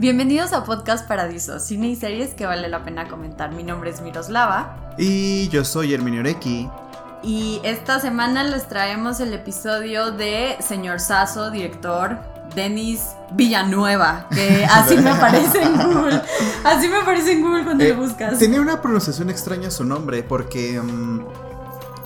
Bienvenidos a Podcast Paradiso, cine y series que vale la pena comentar. Mi nombre es Miroslava. Y yo soy Herminio Orecky. Y esta semana les traemos el episodio de Señor Sasso, director Denis Villanueva, que así me aparece en Google. Así me aparece en Google cuando Eh, lo buscas. Tiene una pronunciación extraña su nombre porque mm,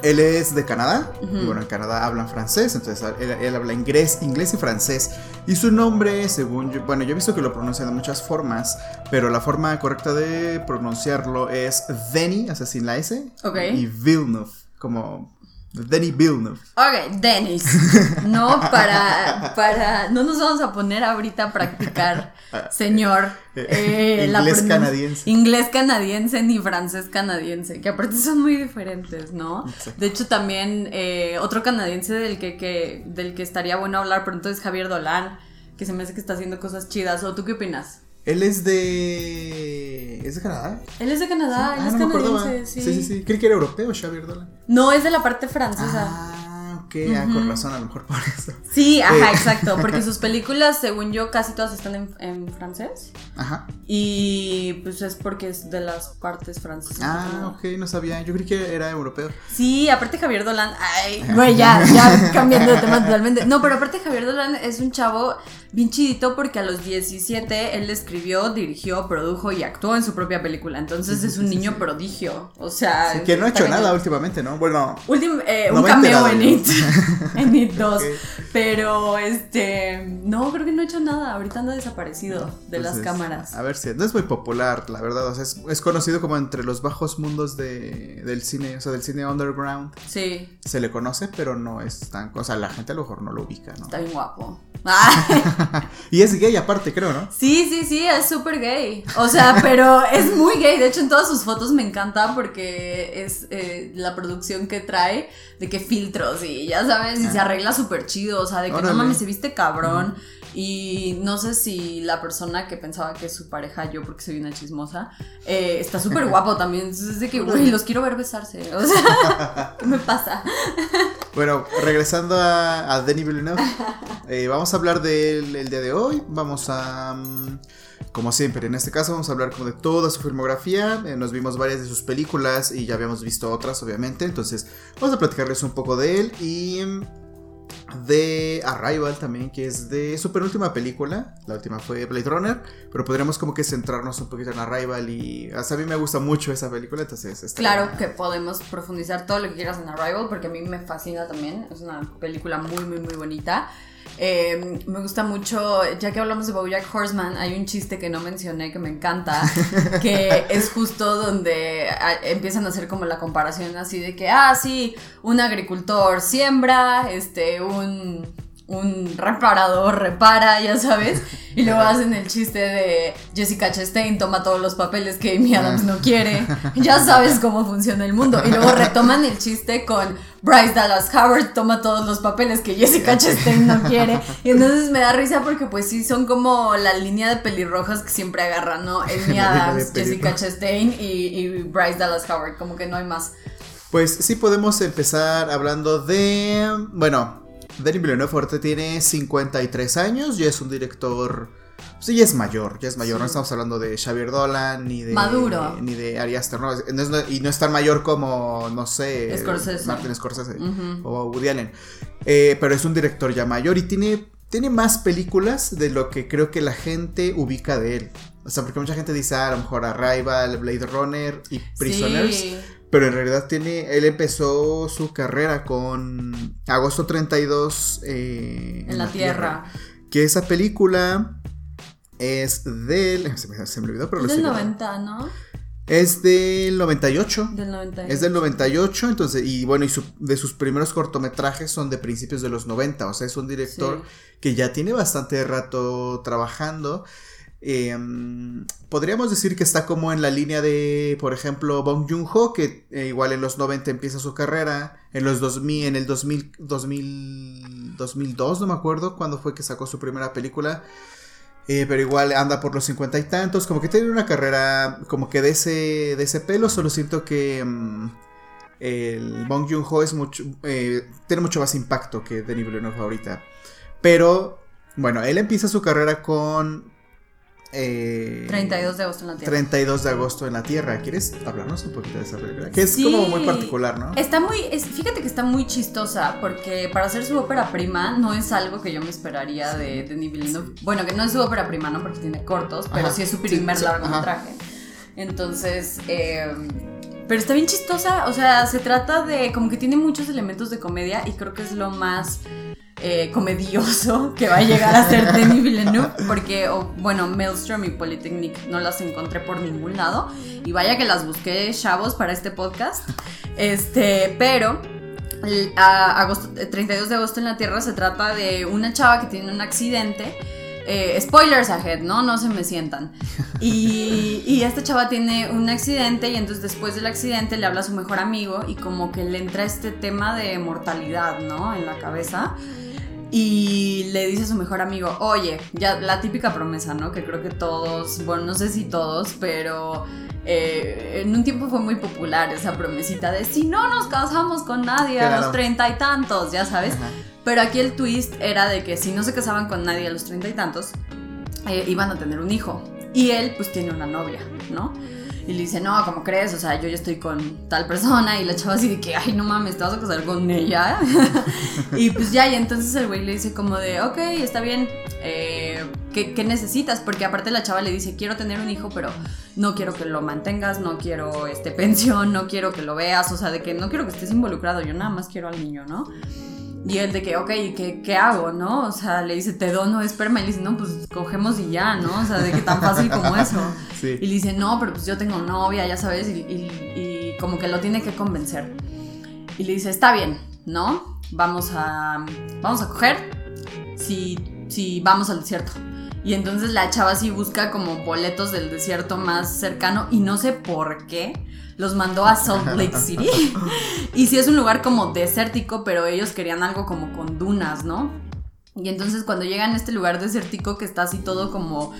él es de Canadá. Y bueno, en Canadá hablan francés, entonces él, él habla inglés, inglés y francés. Y su nombre, según yo, bueno, yo he visto que lo pronuncian de muchas formas, pero la forma correcta de pronunciarlo es Denis, o sea, sin la S, Ok. y Villeneuve, como Denis Villeneuve. Ok, Denis. No para, para. No nos vamos a poner ahorita a practicar, señor. eh, la Inglés canadiense. Inglés canadiense ni francés canadiense, que aparte son muy diferentes, ¿no? De hecho, también eh, otro canadiense del que, que- del que estaría bueno hablar pronto es Javier Dolan, que se me hace que está haciendo cosas chidas. ¿O tú qué opinas? Él es de. ¿Es de Canadá? Él es de Canadá, él Ah, es no canadiense, sí, sí, sí. Creí que era europeo, Xavier Dolan. No, es de la parte francesa. Ah, ok, ah, con razón, a lo mejor por eso. Sí, ajá, Eh. exacto, porque sus películas, según yo, casi todas están en, en francés. Ajá. Y pues es porque es de las partes francesas. Ah, ok, no sabía. Yo creí que era europeo. Sí, aparte Javier Dolan, ay, güey, ya, ya cambiando de tema totalmente. No, pero aparte Javier Dolan es un chavo bien chidito porque a los 17 él escribió, dirigió, produjo y actuó en su propia película. Entonces es un niño prodigio. O sea, Sí, que no ha hecho nada últimamente, ¿no? Bueno, Últim- eh, No un cameo en. It, en It 2. Ok. Pero este, no, creo que no ha hecho nada. Ahorita anda desaparecido de las cámaras. A ver si no es muy popular, la verdad. O sea, es, es conocido como entre los bajos mundos de, del cine, o sea, del cine underground. Sí, Se le conoce, pero no es tan. O sea, la gente a lo mejor no lo ubica, ¿no? está bien guapo. Y es gay aparte, creo, ¿no? Sí, sí, sí, es súper gay. O sea, pero es muy gay. De hecho, en todas sus fotos me encanta porque es eh, la producción que trae de que filtros y ya sabes, y se arregla súper chido. O sea, de que Órale. no mames, se viste cabrón. Y no sé si la persona que pensaba que es su pareja, yo porque soy una chismosa, eh, está súper guapo también. Entonces es de que, güey, los quiero ver besarse. O sea, ¿qué me pasa? Bueno, regresando a, a Denis Villeneuve, eh, vamos a hablar del el día de hoy. Vamos a, mm, como siempre, en este caso vamos a hablar como de toda su filmografía. Eh, nos vimos varias de sus películas y ya habíamos visto otras, obviamente. Entonces, vamos a platicarles un poco de él y mm, de Arrival también, que es de su penúltima película. La última fue Blade Runner, pero podríamos como que centrarnos un poquito en Arrival y hasta a mí me gusta mucho esa película, entonces... está- Claro que podemos profundizar todo lo que quieras en Arrival, porque a mí me fascina también. Es una película muy, muy, muy bonita. Eh, me gusta mucho, ya que hablamos de Bojack Horseman, hay un chiste que no mencioné que me encanta, que es justo donde ah, empiezan a hacer como la comparación así de que, ah, sí, un agricultor siembra, este, un, un reparador repara, ya sabes, y luego hacen el chiste de Jessica Chastain toma todos los papeles que Amy Adams no quiere, ya sabes cómo funciona el mundo, y luego retoman el chiste con Bryce Dallas Howard toma todos los papeles que Jessica Chastain no quiere, y entonces me da risa porque pues sí, son como la línea de pelirrojas que siempre agarran, ¿no? Amy Adams, Jessica. Chastain y, y Bryce Dallas Howard, como que no hay más. Pues sí podemos empezar hablando de... Bueno, Denis Villeneuve tiene 53 años, ya es un director... Sí, ya es mayor, ya es mayor, no estamos hablando de Xavier Dolan, ni de... Maduro. Ni de Ari Aster, ¿no? No es- y no es tan mayor como, no sé... Scorsese. Martin Scorsese o Woody Allen. Eh, pero es un director ya mayor y tiene, tiene más películas de lo que creo que la gente ubica de él. O sea, porque mucha gente dice, ah, a lo mejor Arrival, Blade Runner y Prisoners. Sí. Pero en realidad tiene. Él empezó su carrera con Agosto 32 eh, En la tierra. Que esa película es del. Se me, se me olvidó, pero lo Es del estoy viendo. 90, ¿no? Es del 98. Del 90. Es del 98, entonces, y bueno, y su- de sus primeros cortometrajes son de principios de los 90, o sea, es un director Sí. que ya tiene bastante rato trabajando. Eh, podríamos decir que está como en la línea de, por ejemplo, Bong Joon-ho, que eh, igual en los 90 empieza su carrera, en los 2000, en el 2000, 2000, 2002, no me acuerdo cuándo fue que sacó su primera película. Eh, pero igual anda por los cincuenta y tantos, como que tiene una carrera como que de ese, de ese pelo, solo siento que mm, el Bong Joon-ho es mucho, eh, tiene mucho más impacto que Denis Villeneuve ahorita. Pero, bueno, él empieza su carrera con Eh, 32 de agosto en la Tierra. 32 de agosto en la Tierra. ¿Quieres hablarnos un poquito de esa película? Que es como muy particular, ¿no? Está muy, fíjate que está muy chistosa porque para hacer su ópera prima no es algo que yo me esperaría de Denis Villeneuve. Bueno, que no es su ópera prima, ¿no? Porque tiene cortos, pero sí es su primer largometraje. Entonces, eh, pero está bien chistosa, o sea, se trata de como que tiene muchos elementos de comedia y creo que es lo más eh, comedioso que va a llegar a ser Denis Villeneuve, porque, bueno, Maelstrom y Polytechnic no las encontré por ningún lado y vaya que las busqué chavos para este podcast, este, pero a agosto, 32 de agosto en la Tierra se trata de una chava que tiene un accidente eh, spoilers ahead, ¿no? No se me sientan. Y, y, esta chava tiene un accidente y entonces después del accidente le habla a su mejor amigo y como que le entra este tema de mortalidad, ¿no? En la cabeza. Y le dice a su mejor amigo, oye, ya la típica promesa, ¿no? Que creo que todos, bueno, no sé si todos, pero eh, en un tiempo fue muy popular esa promesita de si no nos casamos con nadie a los treinta y tantos, ya sabes. Pero aquí el twist era de que si no se casaban con nadie a los treinta y tantos, eh, iban a tener un hijo. Y él pues tiene una novia, ¿no? Y le dice, no, ¿cómo crees? O sea, yo ya estoy con tal persona. Y la chava así de que, ay, no mames, te vas a casar con ella. y pues ya, y entonces el güey le dice como de, ok, está bien. Eh, ¿qué, necesitas? Porque aparte la chava le dice, quiero tener un hijo, pero no quiero que lo mantengas, no quiero este, pensión, no quiero que lo veas. O sea, de que no quiero que estés involucrado, yo nada más quiero al niño, ¿no? Y él de que, ok, ¿qué, ¿qué hago, no? O sea, le dice, te dono esperma. Y le dice, no, pues cogemos y ya, ¿no? O sea, de que tan fácil como eso. Y le dice, no, pero pues yo tengo novia, ya sabes. Y, y, como que lo tiene que convencer. Y le dice, está bien, ¿no? Vamos a, vamos a coger si, si vamos al desierto. Y entonces la chava sí busca como boletos del desierto más cercano y no sé por qué los mandó a Salt Lake City. y sí es un lugar como desértico, pero ellos querían algo como con dunas, ¿no? Y entonces cuando llegan a este lugar desértico que está así todo como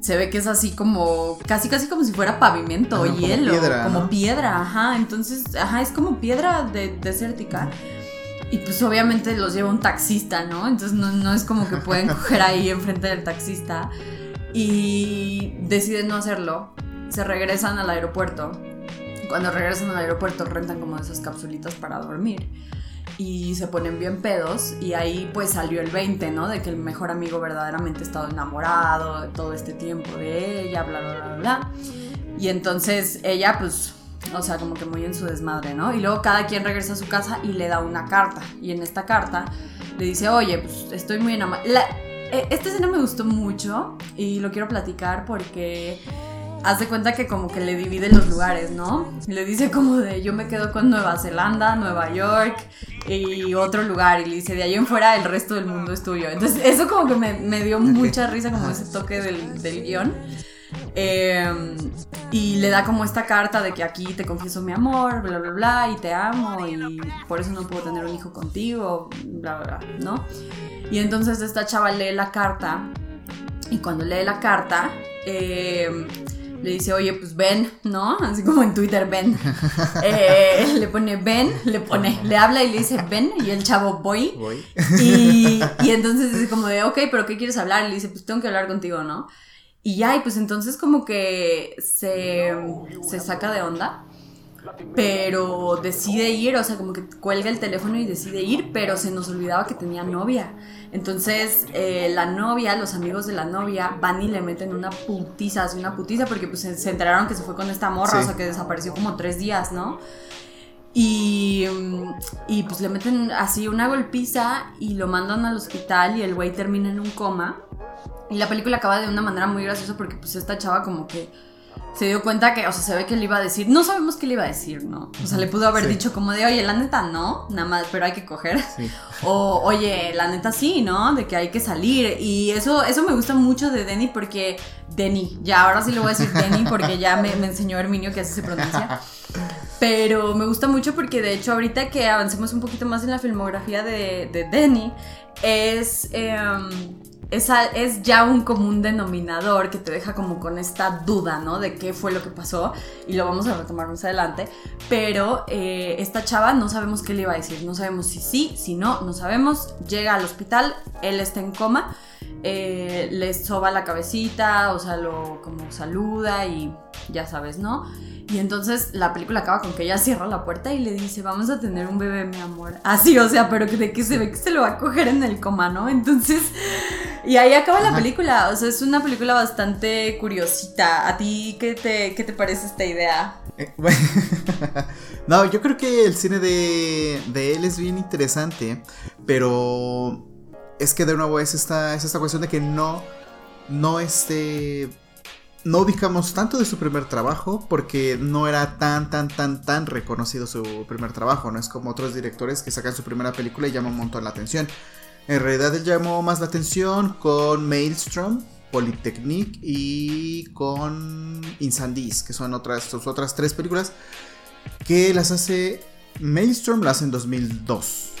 se ve que es así como casi casi como si fuera pavimento o hielo, como piedra, como piedra, ajá, entonces, ajá, es como piedra de, desértica. Y pues obviamente los lleva un taxista, ¿no? Entonces no, no es como que pueden coger ahí enfrente del taxista. Y deciden no hacerlo. Se regresan al aeropuerto cuando regresan al aeropuerto rentan como esas capsulitas para dormir y se ponen bien pedos y ahí pues salió el 20, ¿no? De que el mejor amigo verdaderamente estado enamorado todo este tiempo de ella, bla, bla, bla, bla. Y entonces ella pues, o sea, como que muy en su desmadre, ¿no? Y luego cada quien regresa a su casa y le da una carta. Y en esta carta le dice, oye, pues estoy muy enamorada. Eh, esta escena me gustó mucho y lo quiero platicar porque hace cuenta que como que le divide los lugares, ¿no? Le dice como de yo me quedo con Nueva Zelanda, Nueva York y otro lugar. Y le dice de ahí en fuera el resto del mundo es tuyo. Entonces eso como que me, dio mucha risa como ese toque del, del guion. Em, y le da como esta carta de que aquí te confieso mi amor, bla, bla, bla, y te amo, y por eso no puedo tener un hijo contigo, bla, bla, bla, ¿no? Y entonces esta chava lee la carta, y cuando lee la carta, eh, le dice, oye, pues ven, ¿no? Así como en Twitter, ven. Eh, le pone ven, le pone, le habla y le dice ven, y el chavo voy. voy. Y, y, entonces dice como de, ok, pero ¿qué quieres hablar? Y le dice, pues tengo que hablar contigo, ¿no? Y ya, y pues entonces como que se, se saca de onda pero decide ir, o sea, como que cuelga el teléfono y decide ir, pero se nos olvidaba que tenía novia. Entonces, eh, la novia, los amigos de la novia van y le meten una putiza, así una putiza, porque pues se, enteraron que se fue con esta morra, o sea, que desapareció como tres días, ¿no? Y, y pues le meten así una golpiza y lo mandan al hospital y el güey termina en un coma. Y la película acaba de una manera muy graciosa porque pues esta chava como que se dio cuenta que, o sea, se ve que le iba a decir, no sabemos qué le iba a decir, ¿no? O sea, le pudo haber dicho como de, oye, la neta no, nada más, pero hay que coger. O, oye, la neta sí, ¿no? De que hay que salir. Y eso, eso me gusta mucho de Denny porque, Denny, ya ahora sí le voy a decir Denny porque ya me, enseñó Herminio que así se pronuncia. Pero me gusta mucho porque de hecho ahorita que avancemos un poquito más en la filmografía de, de Denny, es... Em, es, ya un común denominador que te deja como con esta duda, ¿no? De qué fue lo que pasó y lo vamos a retomar más adelante. Pero eh, esta chava no sabemos qué le iba a decir, no sabemos si sí, si no, no sabemos. Llega al hospital, él está en coma eh, le soba la cabecita, o sea, lo como saluda y ya sabes, ¿no? Y entonces la película acaba con que ella cierra la puerta y le dice, vamos a tener un bebé, mi amor. Así, o sea, pero de que se ve que se lo va a coger en el coma, ¿no? Entonces, y ahí acaba la película. O sea, es una película bastante curiosita. ¿A ti qué te, qué te parece esta idea? Eh, no, yo creo que el cine de, de él es bien interesante, pero es que de nuevo es esta, es esta cuestión de que no, no este no ubicamos tanto de su primer trabajo porque no era tan, tan, tan, tan reconocido su primer trabajo. No es como otros directores que sacan su primera película y llaman un montón la atención. En realidad él llamó más la atención con Maelstrom, Polytechnique y con Insandies, que son otras, sus otras tres películas que las hace Maelstrom, las hace en 2002.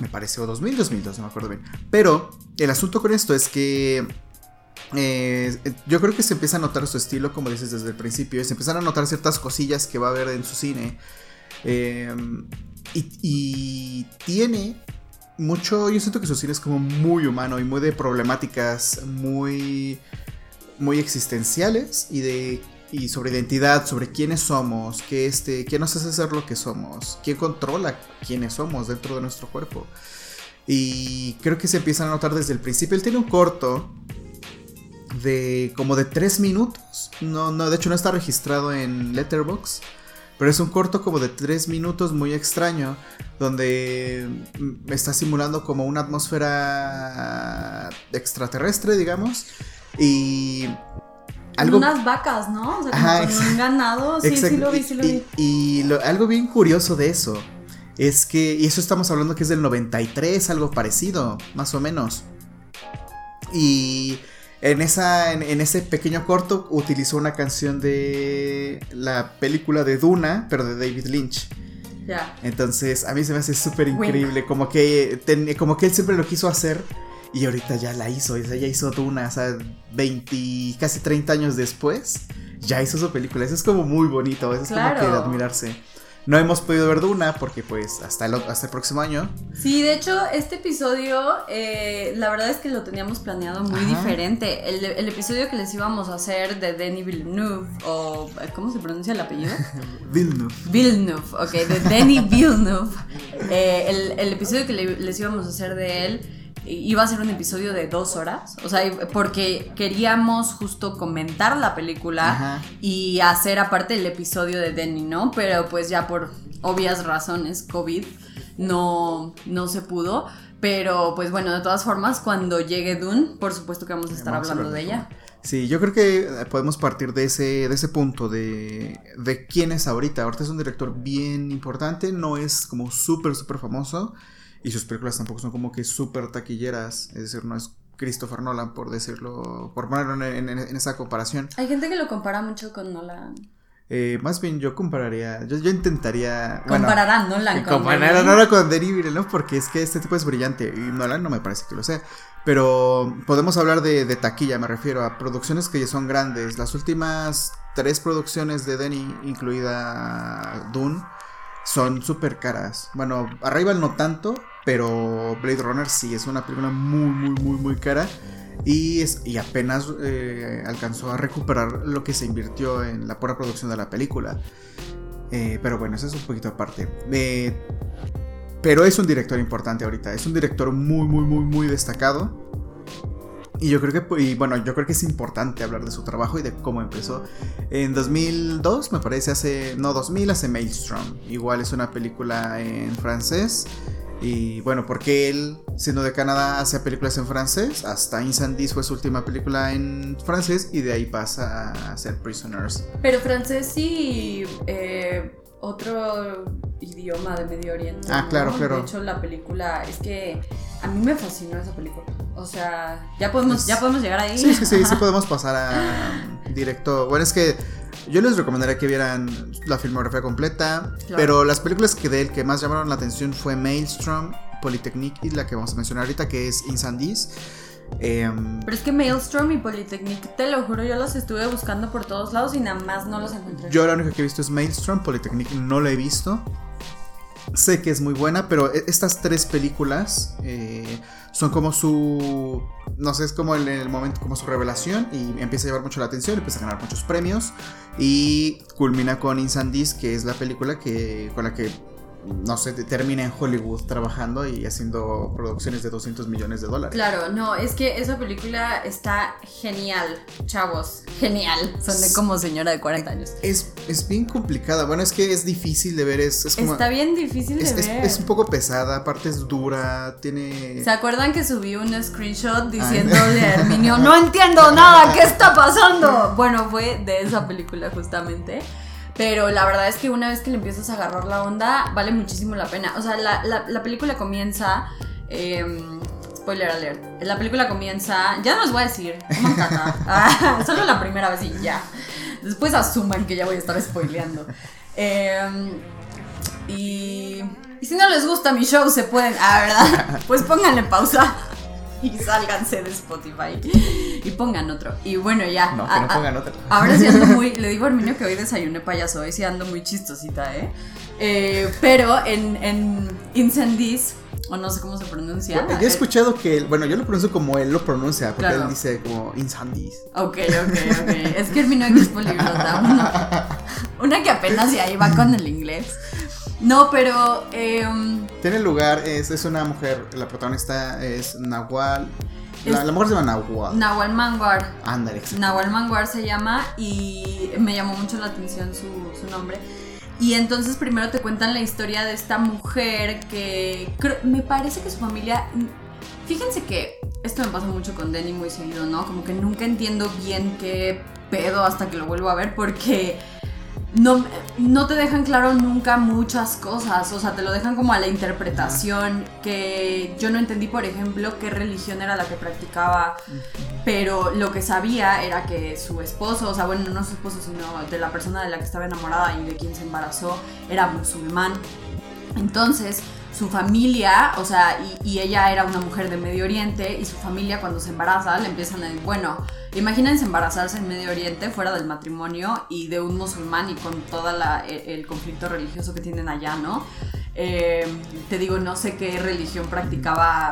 Me parece, o 2000, 2002, no me acuerdo bien. Pero el asunto con esto es que eh, yo creo que se empieza a notar su estilo, como dices desde el principio, se empiezan a notar ciertas cosillas que va a haber en su cine. Eh, y, tiene mucho, yo siento que su cine es como muy humano y muy de problemáticas muy, muy existenciales y de y sobre identidad, sobre quiénes somos, qué este, qué nos hace ser lo que somos, quién controla quiénes somos dentro de nuestro cuerpo. Y creo que se empiezan a notar desde el principio. Él tiene un corto de como de 3 minutos. No, no, de hecho no está registrado en Letterboxd. Pero es un corto como de 3 minutos muy extraño. Donde me está simulando como una atmósfera extraterrestre, digamos. Y. Algo... Unas vacas, ¿no? O sea, como un ganado. Sí, sí lo vi, sí lo vi. Y, algo bien curioso de eso es que. Y eso estamos hablando que es del 93, algo parecido, más o menos. Y en, esa, en, ese pequeño corto utilizó una canción de la película de Duna, pero de David Lynch. Ya. Entonces, a mí se me hace súper increíble. Como que, como que él siempre lo quiso hacer. Y ahorita ya la hizo. O sea, ya hizo Duna. O sea, 20, casi 30 años después. Ya hizo su película. Eso es como muy bonito. Eso es como que de admirarse. No hemos podido ver Duna porque pues hasta el, hasta el próximo año. Sí, de hecho este episodio eh, la verdad es que lo teníamos planeado muy diferente. El, episodio que les íbamos a hacer de Denis Villeneuve o ¿cómo se pronuncia el apellido? Villeneuve. Villeneuve, ok, de Denis Villeneuve. Eh, el, el, episodio que les íbamos a hacer de él iba a ser un episodio de dos horas, o sea, porque queríamos justo comentar la película y hacer aparte el episodio de Denny, ¿no? Pero pues ya por obvias razones, COVID, no, no se pudo. Pero pues bueno, de todas formas, cuando llegue Dune, por supuesto que vamos a estar hablando de ella. Sí, yo creo que podemos partir de ese, de ese punto de, de quién es ahorita. Ahorita es un director bien importante, no es como súper, súper famoso. Y sus películas tampoco son como que súper taquilleras. Es decir, no es Christopher Nolan, por decirlo, por ponerlo en, esa comparación. Hay gente que lo compara mucho con Nolan. Eh, más bien yo compararía, yo, yo intentaría... Compararán Nolan con Comparar Nolan con Denis ¿no? porque es que este tipo es brillante y Nolan no me parece que lo sea. Pero podemos hablar de, de taquilla, me refiero a producciones que ya son grandes. Las últimas tres producciones de Denny, incluida Dune, son súper caras. Bueno, Arrival no tanto, pero Blade Runner sí, es una película muy, muy, muy, muy cara. Y, y apenas eh, alcanzó a recuperar lo que se invirtió en la pura producción de la película. Eh, pero bueno, eso es un poquito aparte. Eh, pero es un director importante ahorita. Es un director muy, muy, muy, muy destacado. Y yo creo que, y bueno, yo creo que es importante hablar de su trabajo y de cómo empezó. En 2002, me parece, hace, no, 2000 hace Maelstrom. Igual es una película en francés. Y bueno, porque él, siendo de Canadá, hace películas en francés. Hasta Insandies fue su última película en francés y de ahí pasa a hacer Prisoners. Pero francés sí... Eh, otro idioma de Medio Oriente. Ah, claro, claro. De hecho, la película es que a mí me fascinó esa película. O sea, ya podemos, ya podemos llegar ahí. Sí, sí, sí, sí podemos pasar a directo. Bueno, es que yo les recomendaría que vieran la filmografía completa, pero las películas que de él que más llamaron la atención fue Maelstrom, Polytechnique y la que vamos a mencionar ahorita que es Insandies. Em, Pero es que Maelstrom y Polytechnique, te lo juro, yo los estuve buscando por todos lados y nada más no los encontré. Yo la única que he visto es Maelstrom, Polytechnique no la he visto. Sé que es muy buena, pero e, estas tres películas eh, son como su, no sé, es como en el momento, como su revelación y empieza a llevar mucho la atención, empieza a ganar muchos premios y culmina con Insandis, que es la película que, con la que no sé, termina en Hollywood trabajando y haciendo producciones de 200 millones de dólares. Claro, no, es que esa película está genial, chavos, genial. Son de como señora de 40 años. Es, es bien complicada, bueno, es que es difícil de ver, es, como, Está bien difícil de es, ver. Es, un poco pesada, aparte es dura, tiene... ¿Se acuerdan que subí un screenshot diciéndole a Herminio, no entiendo nada, ¿qué está pasando? Bueno, fue de esa película justamente. Pero la verdad es que una vez que le empiezas a agarrar la onda, vale muchísimo la pena. O sea, la, la, película comienza. Em, spoiler alert. La película comienza. Ya no les voy a decir. Ah, solo la primera vez y ya. Después asuman que ya voy a estar spoileando. Em, y. Y si no les gusta mi show, se pueden. Ah, ¿verdad? Pues pónganle pausa. Y sálganse de Spotify y pongan otro. Y bueno, ya. No, que no pongan otro. Ahora sí ando muy. Le digo a Arminio que hoy desayuné payaso, hoy sí ando muy chistosita, ¿eh? eh pero en, en Incendies, o no sé cómo se pronuncia. Yo, he escuchado que, bueno, yo lo pronuncio como él lo pronuncia, porque él dice como Incendies. Ok, ok, ok. es que Herminio es poliglota. Una, una que apenas ya iba con el inglés. No, pero. Em, Tiene lugar, es, es una mujer, la protagonista es Nahual. La, mujer se llama Nahual. Nahual Manguar. Ándale. Nahual Manguar se llama y me llamó mucho la atención su, su nombre. Y entonces primero te cuentan la historia de esta mujer que me parece que su familia... Fíjense que esto me pasa mucho con Denny muy seguido, ¿no? Como que nunca entiendo bien qué pedo hasta que lo vuelvo a ver porque no, no te dejan claro nunca muchas cosas, o sea, te lo dejan como a la interpretación, que yo no entendí, por ejemplo, qué religión era la que practicaba, pero lo que sabía era que su esposo, o sea, bueno, no su esposo, sino de la persona de la que estaba enamorada y de quien se embarazó, era musulmán. Entonces, su familia, o sea, y, ella era una mujer de Medio Oriente, y su familia cuando se embaraza le empiezan a decir, bueno, imagínense embarazarse en Medio Oriente fuera del matrimonio y de un musulmán y con todo e, el, conflicto religioso que tienen allá, ¿no? Eh, te digo, no sé qué religión practicaba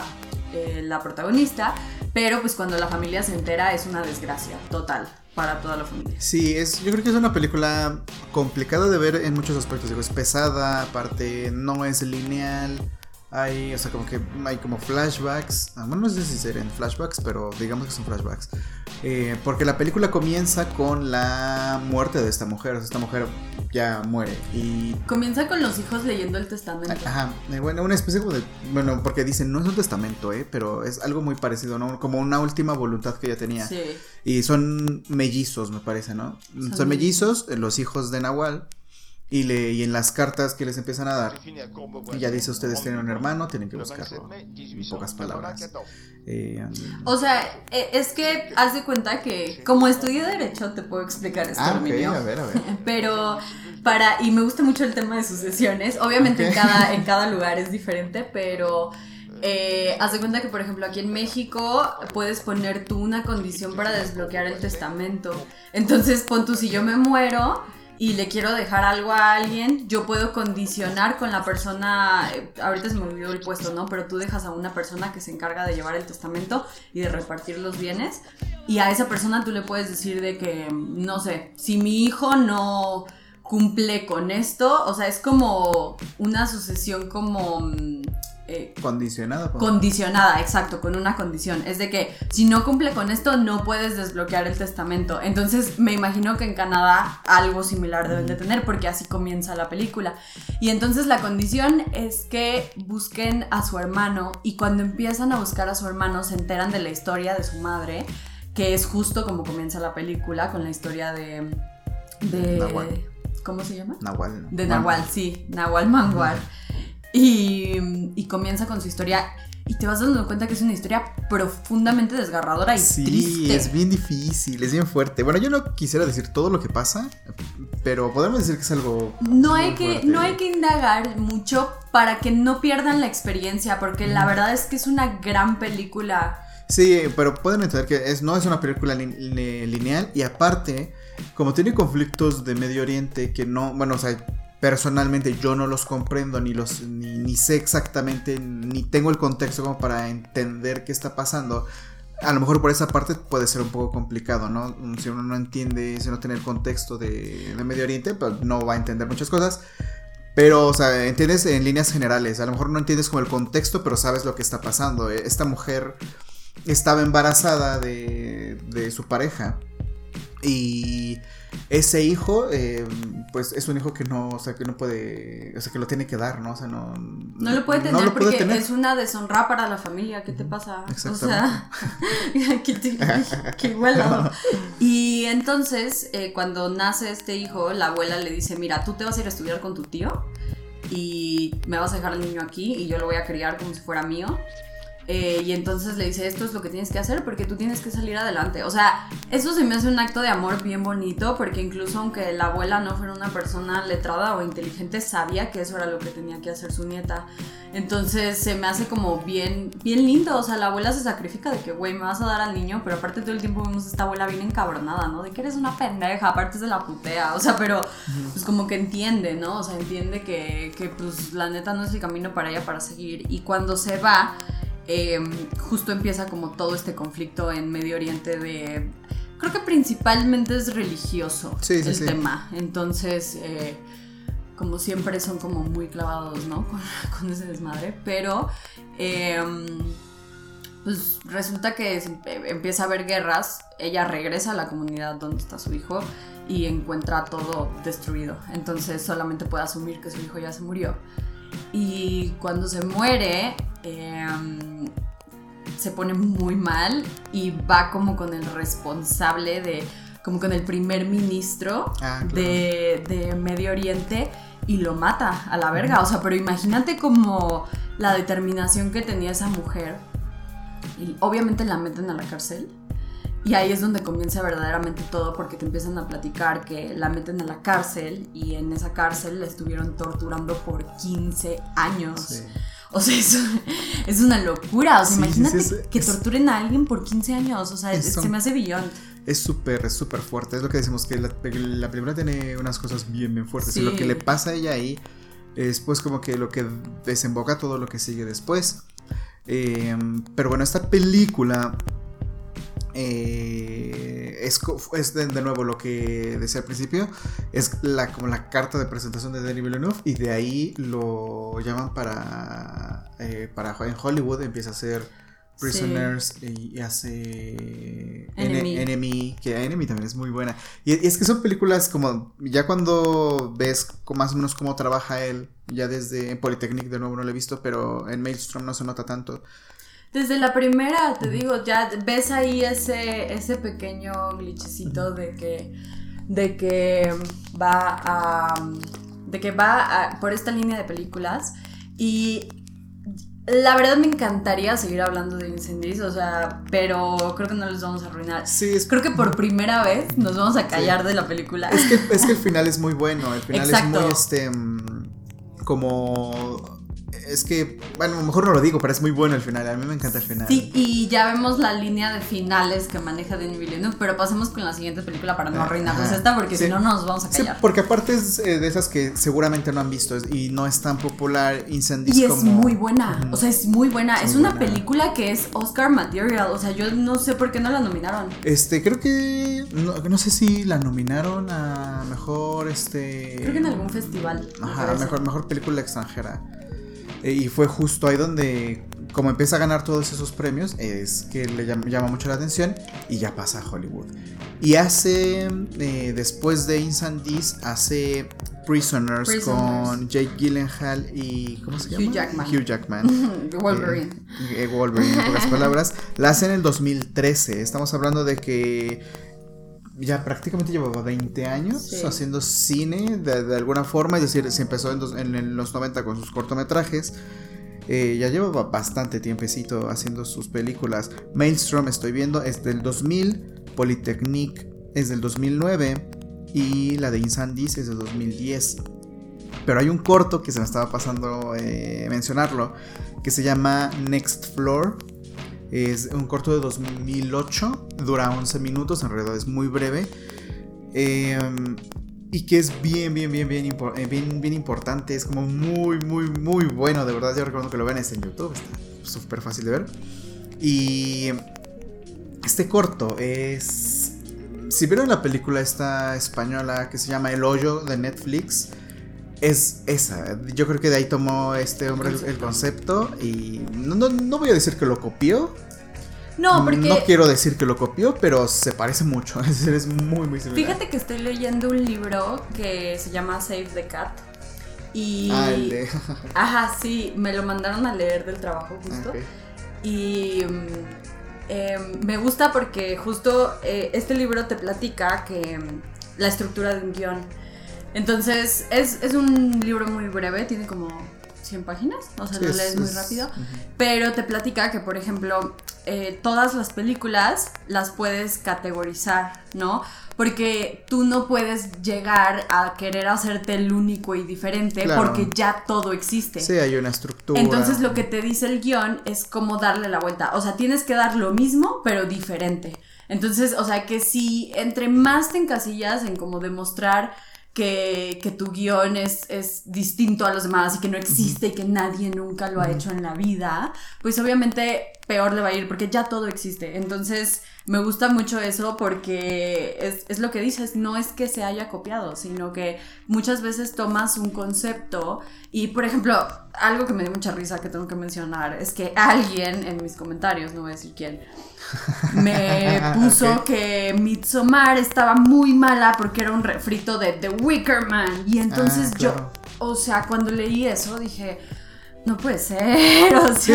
eh, la protagonista, pero pues cuando la familia se entera es una desgracia total para toda la familia. Sí, es, yo creo que es una película complicada de ver en muchos aspectos. Digo, es pesada, aparte no es lineal. Hay, o sea, como que hay como flashbacks. Ah, bueno, no sé si serían flashbacks, pero digamos que son flashbacks. Eh, porque la película comienza con la muerte de esta mujer. O sea, esta mujer ya muere. Y. Comienza con los hijos leyendo el testamento. Ajá. Eh, bueno, una especie de. Bueno, porque dicen, no es un testamento, ¿eh? Pero es algo muy parecido, ¿no? Como una última voluntad que ella tenía. Sí. Y son mellizos, me parece, ¿no? Son, mellizos, eh, los hijos de Nahual. Y, le, y en las cartas que les empiezan a dar, y ya dice, ustedes tienen un hermano, tienen que buscarlo, en pocas palabras. Eh, o sea, e, es que haz de cuenta que como estudio Derecho te puedo explicar esto, ah, a ver, a ver. Pero para, y me gusta mucho el tema de sucesiones, obviamente en, cada, en cada lugar es diferente, pero... Eh, haz de cuenta que, por ejemplo, aquí en México puedes poner tú una condición para desbloquear el testamento. Entonces, pon tú, si yo me muero, y le quiero dejar algo a alguien, yo puedo condicionar con la persona, eh, ahorita se me olvidó el puesto, ¿no? Pero tú dejas a una persona que se encarga de llevar el testamento y de repartir los bienes y a esa persona tú le puedes decir de que, no sé, si mi hijo no cumple con esto, o sea, es como una sucesión como mm, eh, condicionada. Condicionada, exacto, con una condición. Es de que si no cumple con esto, no puedes desbloquear el testamento. Entonces me imagino que en Canadá algo similar deben de tener, porque así comienza la película. Y entonces la condición es que busquen a su hermano y cuando empiezan a buscar a su hermano se enteran de la historia de su madre, que es justo como comienza la película, con la historia de... de ¿Cómo se llama? Nahual. De Nahual, sí, Nahual Mangual. Y, comienza con su historia y te vas dando cuenta que es una historia profundamente desgarradora y sí, es bien difícil, es bien fuerte. Bueno, yo no quisiera decir todo lo que pasa, pero podemos decir que es algo. No hay que, no hay que indagar mucho para que no pierdan la experiencia, porque la verdad es que es una gran película. Sí, pero pueden entender que es, no es una película lineal y aparte, como tiene conflictos de Medio Oriente que no, bueno, o sea, personalmente yo no los comprendo ni los ni, sé exactamente ni tengo el contexto como para entender qué está pasando a lo mejor por esa parte puede ser un poco complicado, ¿no? Si uno no entiende, si no tiene el contexto de, de Medio Oriente, pues no va a entender muchas cosas. Pero, o sea, entiendes en líneas generales. A lo mejor no entiendes como el contexto, pero sabes lo que está pasando. Esta mujer estaba embarazada de, de su pareja. Y ese hijo, eh, pues es un hijo que no, o sea, que no puede, o sea, que lo tiene que dar, ¿no? O sea, no. No lo puede tener porque es una deshonra para la familia. ¿Qué te pasa? O sea, qué, bueno. Y entonces, eh, cuando nace este hijo, la abuela le dice: Mira, tú te vas a ir a estudiar con tu tío y me vas a dejar al niño aquí y yo lo voy a criar como si fuera mío. Eh, y entonces le dice, esto es lo que tienes que hacer porque tú tienes que salir adelante. O sea, eso se me hace un acto de amor bien bonito porque incluso aunque la abuela no fuera una persona letrada o inteligente, sabía que eso era lo que tenía que hacer su nieta. Entonces se me hace como bien, bien lindo. O sea, la abuela se sacrifica de que, güey, me vas a dar al niño, pero aparte todo el tiempo vemos a esta abuela bien encabronada, ¿no? De que eres una pendeja, aparte de la putea. O sea, pero pues como que entiende, ¿no? O sea, entiende que, que pues la neta no es el camino para ella para seguir. Y cuando se va Em, justo empieza como todo este conflicto en Medio Oriente de... Creo que principalmente es religioso el tema. Entonces, eh, como siempre, son como muy clavados, ¿no? Con, ese desmadre. Pero, em, pues resulta que empieza a haber guerras. Ella regresa a la comunidad donde está su hijo y encuentra todo destruido. Entonces, solamente puede asumir que su hijo ya se murió. Y cuando se muere, em, se pone muy mal y va como con el responsable de, como con el primer ministro ah, de, Medio Oriente y lo mata a la verga. O sea, pero imagínate como la determinación que tenía esa mujer. Y obviamente la meten a la cárcel. Y ahí es donde comienza verdaderamente todo porque te empiezan a platicar que la meten a la cárcel y en esa cárcel la estuvieron torturando por 15 años. O sea, es, es, una locura. O sea, imagínate que torturen a alguien por 15 años. O sea, se me hace billón. Es súper, es súper fuerte. Es lo que decimos, que la, la, película tiene unas cosas bien, bien fuertes. Y lo que le pasa a ella ahí es pues como que lo que desemboca todo lo que sigue después. Em, pero bueno, esta película eh, es, de, nuevo lo que decía al principio, es la, como la carta de presentación de Denis Villeneuve y de ahí lo llaman para, eh, para en Hollywood, empieza a hacer Prisoners y, hace Enemy. que Enemy también es muy buena. Y, es que son películas como, ya cuando ves más o menos cómo trabaja él, ya desde en Polytechnic de nuevo no lo he visto, pero en Maelstrom no se nota tanto. Desde la primera, te digo, ya ves ahí ese, ese pequeño glitchecito de que, de que va a, de que va por esta línea de películas. Y la verdad me encantaría seguir hablando de Incendies, o sea, pero creo que no les vamos a arruinar. Sí, creo que por primera vez nos vamos a callar de la película. Es que, es que el final es muy bueno, el final es muy este mm, como es que, bueno, a lo mejor no lo digo, pero es muy bueno el final. A mí me encanta el final. Sí, y ya vemos la línea de finales que maneja Denis Villeneuve, pero pasemos con la siguiente película para no arruinarnos esta, porque si no, nos vamos a callar. Sí, porque aparte es eh, de esas que seguramente no han visto y no es tan popular Incendies Y es muy buena, o sea, es muy buena. Es, una película que es Oscar Material, o sea, yo no sé por qué no la nominaron. Este, creo que, no, sé si la nominaron a mejor, este... Creo que en algún festival. Ajá, mejor, mejor película extranjera. Eh, y fue justo ahí donde, como empieza a ganar todos esos premios, es que le llama, mucho la atención y ya pasa a Hollywood. Y hace, eh, después de Insandies, hace Prisoners, con Jake Gyllenhaal y. ¿Cómo se llama? Hugh Jackman. Hugh Jackman. Wolverine. Eh, Wolverine, en pocas palabras. La hace en el 2013. Estamos hablando de que ya prácticamente llevaba 20 años haciendo cine de, alguna forma, es decir, se empezó en, los 90 con sus cortometrajes. Eh, ya llevaba bastante tiempecito haciendo sus películas. Maelstrom estoy viendo es del 2000, Polytechnique es del 2009 y la de Insandies es del 2010. Pero hay un corto que se me estaba pasando eh, mencionarlo, que se llama Next Floor, es un corto de 2008, dura 11 minutos, en realidad es muy breve. Em, y que es bien, bien, bien, bien, eh, bien, bien importante. Es como muy, muy, muy bueno. De verdad, yo recomiendo que lo vean. en YouTube. Está súper fácil de ver. Y este corto es... Si vieron la película esta española que se llama El Hoyo de Netflix, es esa. Yo creo que de ahí tomó este hombre el, concepto y no, no, voy a decir que lo copió, no, porque. No quiero decir que lo copió, pero se parece mucho. Es, muy, muy similar. Fíjate que estoy leyendo un libro que se llama Save the Cat. Y. Ah, el de... Ajá, sí, me lo mandaron a leer del trabajo justo. Y. Mm, em, me gusta porque justo eh, este libro te platica que mm, la estructura de un guion. Entonces, es, es un libro muy breve, tiene como 100 páginas, o sea, lo lees muy rápido, pero te platica que, por ejemplo, eh, todas las películas las puedes categorizar, ¿no? Porque tú no puedes llegar a querer hacerte el único y diferente porque ya todo existe. Sí, hay una estructura. Entonces lo que te dice el guion es cómo darle la vuelta. O sea, tienes que dar lo mismo, pero diferente. Entonces, o sea, que si entre más te encasillas en como demostrar que, tu guion es, es, distinto a los demás y que no existe y que nadie nunca lo ha hecho en la vida, pues obviamente peor le va a ir porque ya todo existe. Entonces me gusta mucho eso porque es, es lo que dices, no es que se haya copiado, sino que muchas veces tomas un concepto y, por ejemplo, algo que me dio mucha risa que tengo que mencionar es que alguien en mis comentarios, no voy a decir quién, me puso que Midsommar estaba muy mala porque era un refrito de The Wicker Man. Y entonces ah, yo, o sea, cuando leí eso dije, no puede ser. O sea, sí,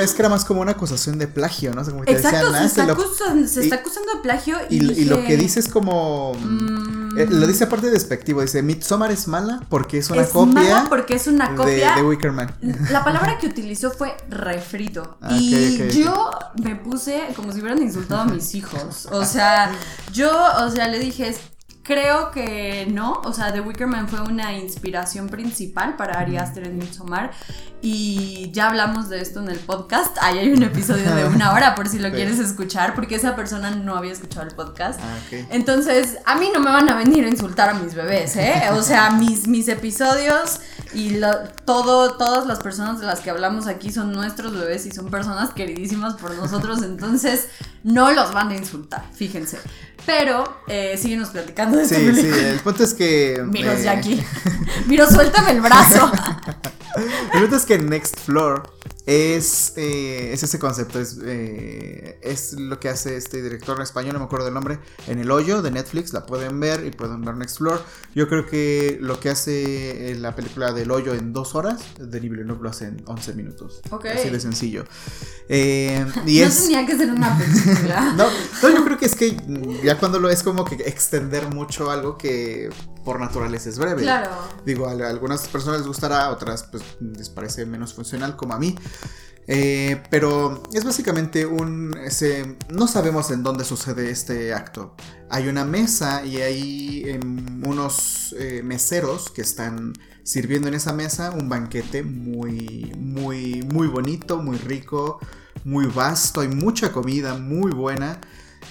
es que era más como una acusación de plagio, ¿no? como que exacto, se, está acusando, se está acusando de plagio y, y, lo que dice es como. Mm, eh, lo dice aparte despectivo. Dice: Midsommar es mala porque es una es copia. Mala porque es una copia. De, Wicker Man. La palabra que utilizó fue refrito. Ah, y yo me puse como si hubieran insultado a mis hijos. O sea, yo, o sea, le dije: Creo que no, o sea, The Wicker Man fue una inspiración principal para Ari Aster en Midsommar y ya hablamos de esto en el podcast. Ahí hay un episodio de una hora por si lo quieres escuchar, porque esa persona no había escuchado el podcast. Ah, Entonces, a mí no me van a venir a insultar a mis bebés, ¿eh? O sea, mis, mis episodios y todo, todas las personas de las que hablamos aquí son nuestros bebés y son personas queridísimas por nosotros, entonces no los van a insultar, fíjense. Pero eh, síguenos platicando de Sí, sí, el punto es que. Miros, eh... Jackie. Miro, suéltame el brazo. el punto es que Next Floor es, eh, es ese concepto, es, eh, es lo que hace este director en español, no me acuerdo del nombre, en El Hoyo de Netflix, la pueden ver y pueden ver Next Floor. Yo creo que lo que hace eh, la película del Hoyo en dos horas, Denis Villeneuve lo hace en 11 minutos. Así de sencillo. y no tenía que ser una película. no, no, yo creo que es que ya cuando lo es como que extender mucho algo que por naturaleza es breve. Claro. Digo, a algunas personas les gustará, a otras pues les parece menos funcional como a mí. Eh, pero es básicamente un... no sabemos en dónde sucede este acto. Hay una mesa y hay em, unos eh, meseros que están sirviendo en esa mesa un banquete muy, muy, muy bonito, muy rico, muy vasto. Hay mucha comida muy buena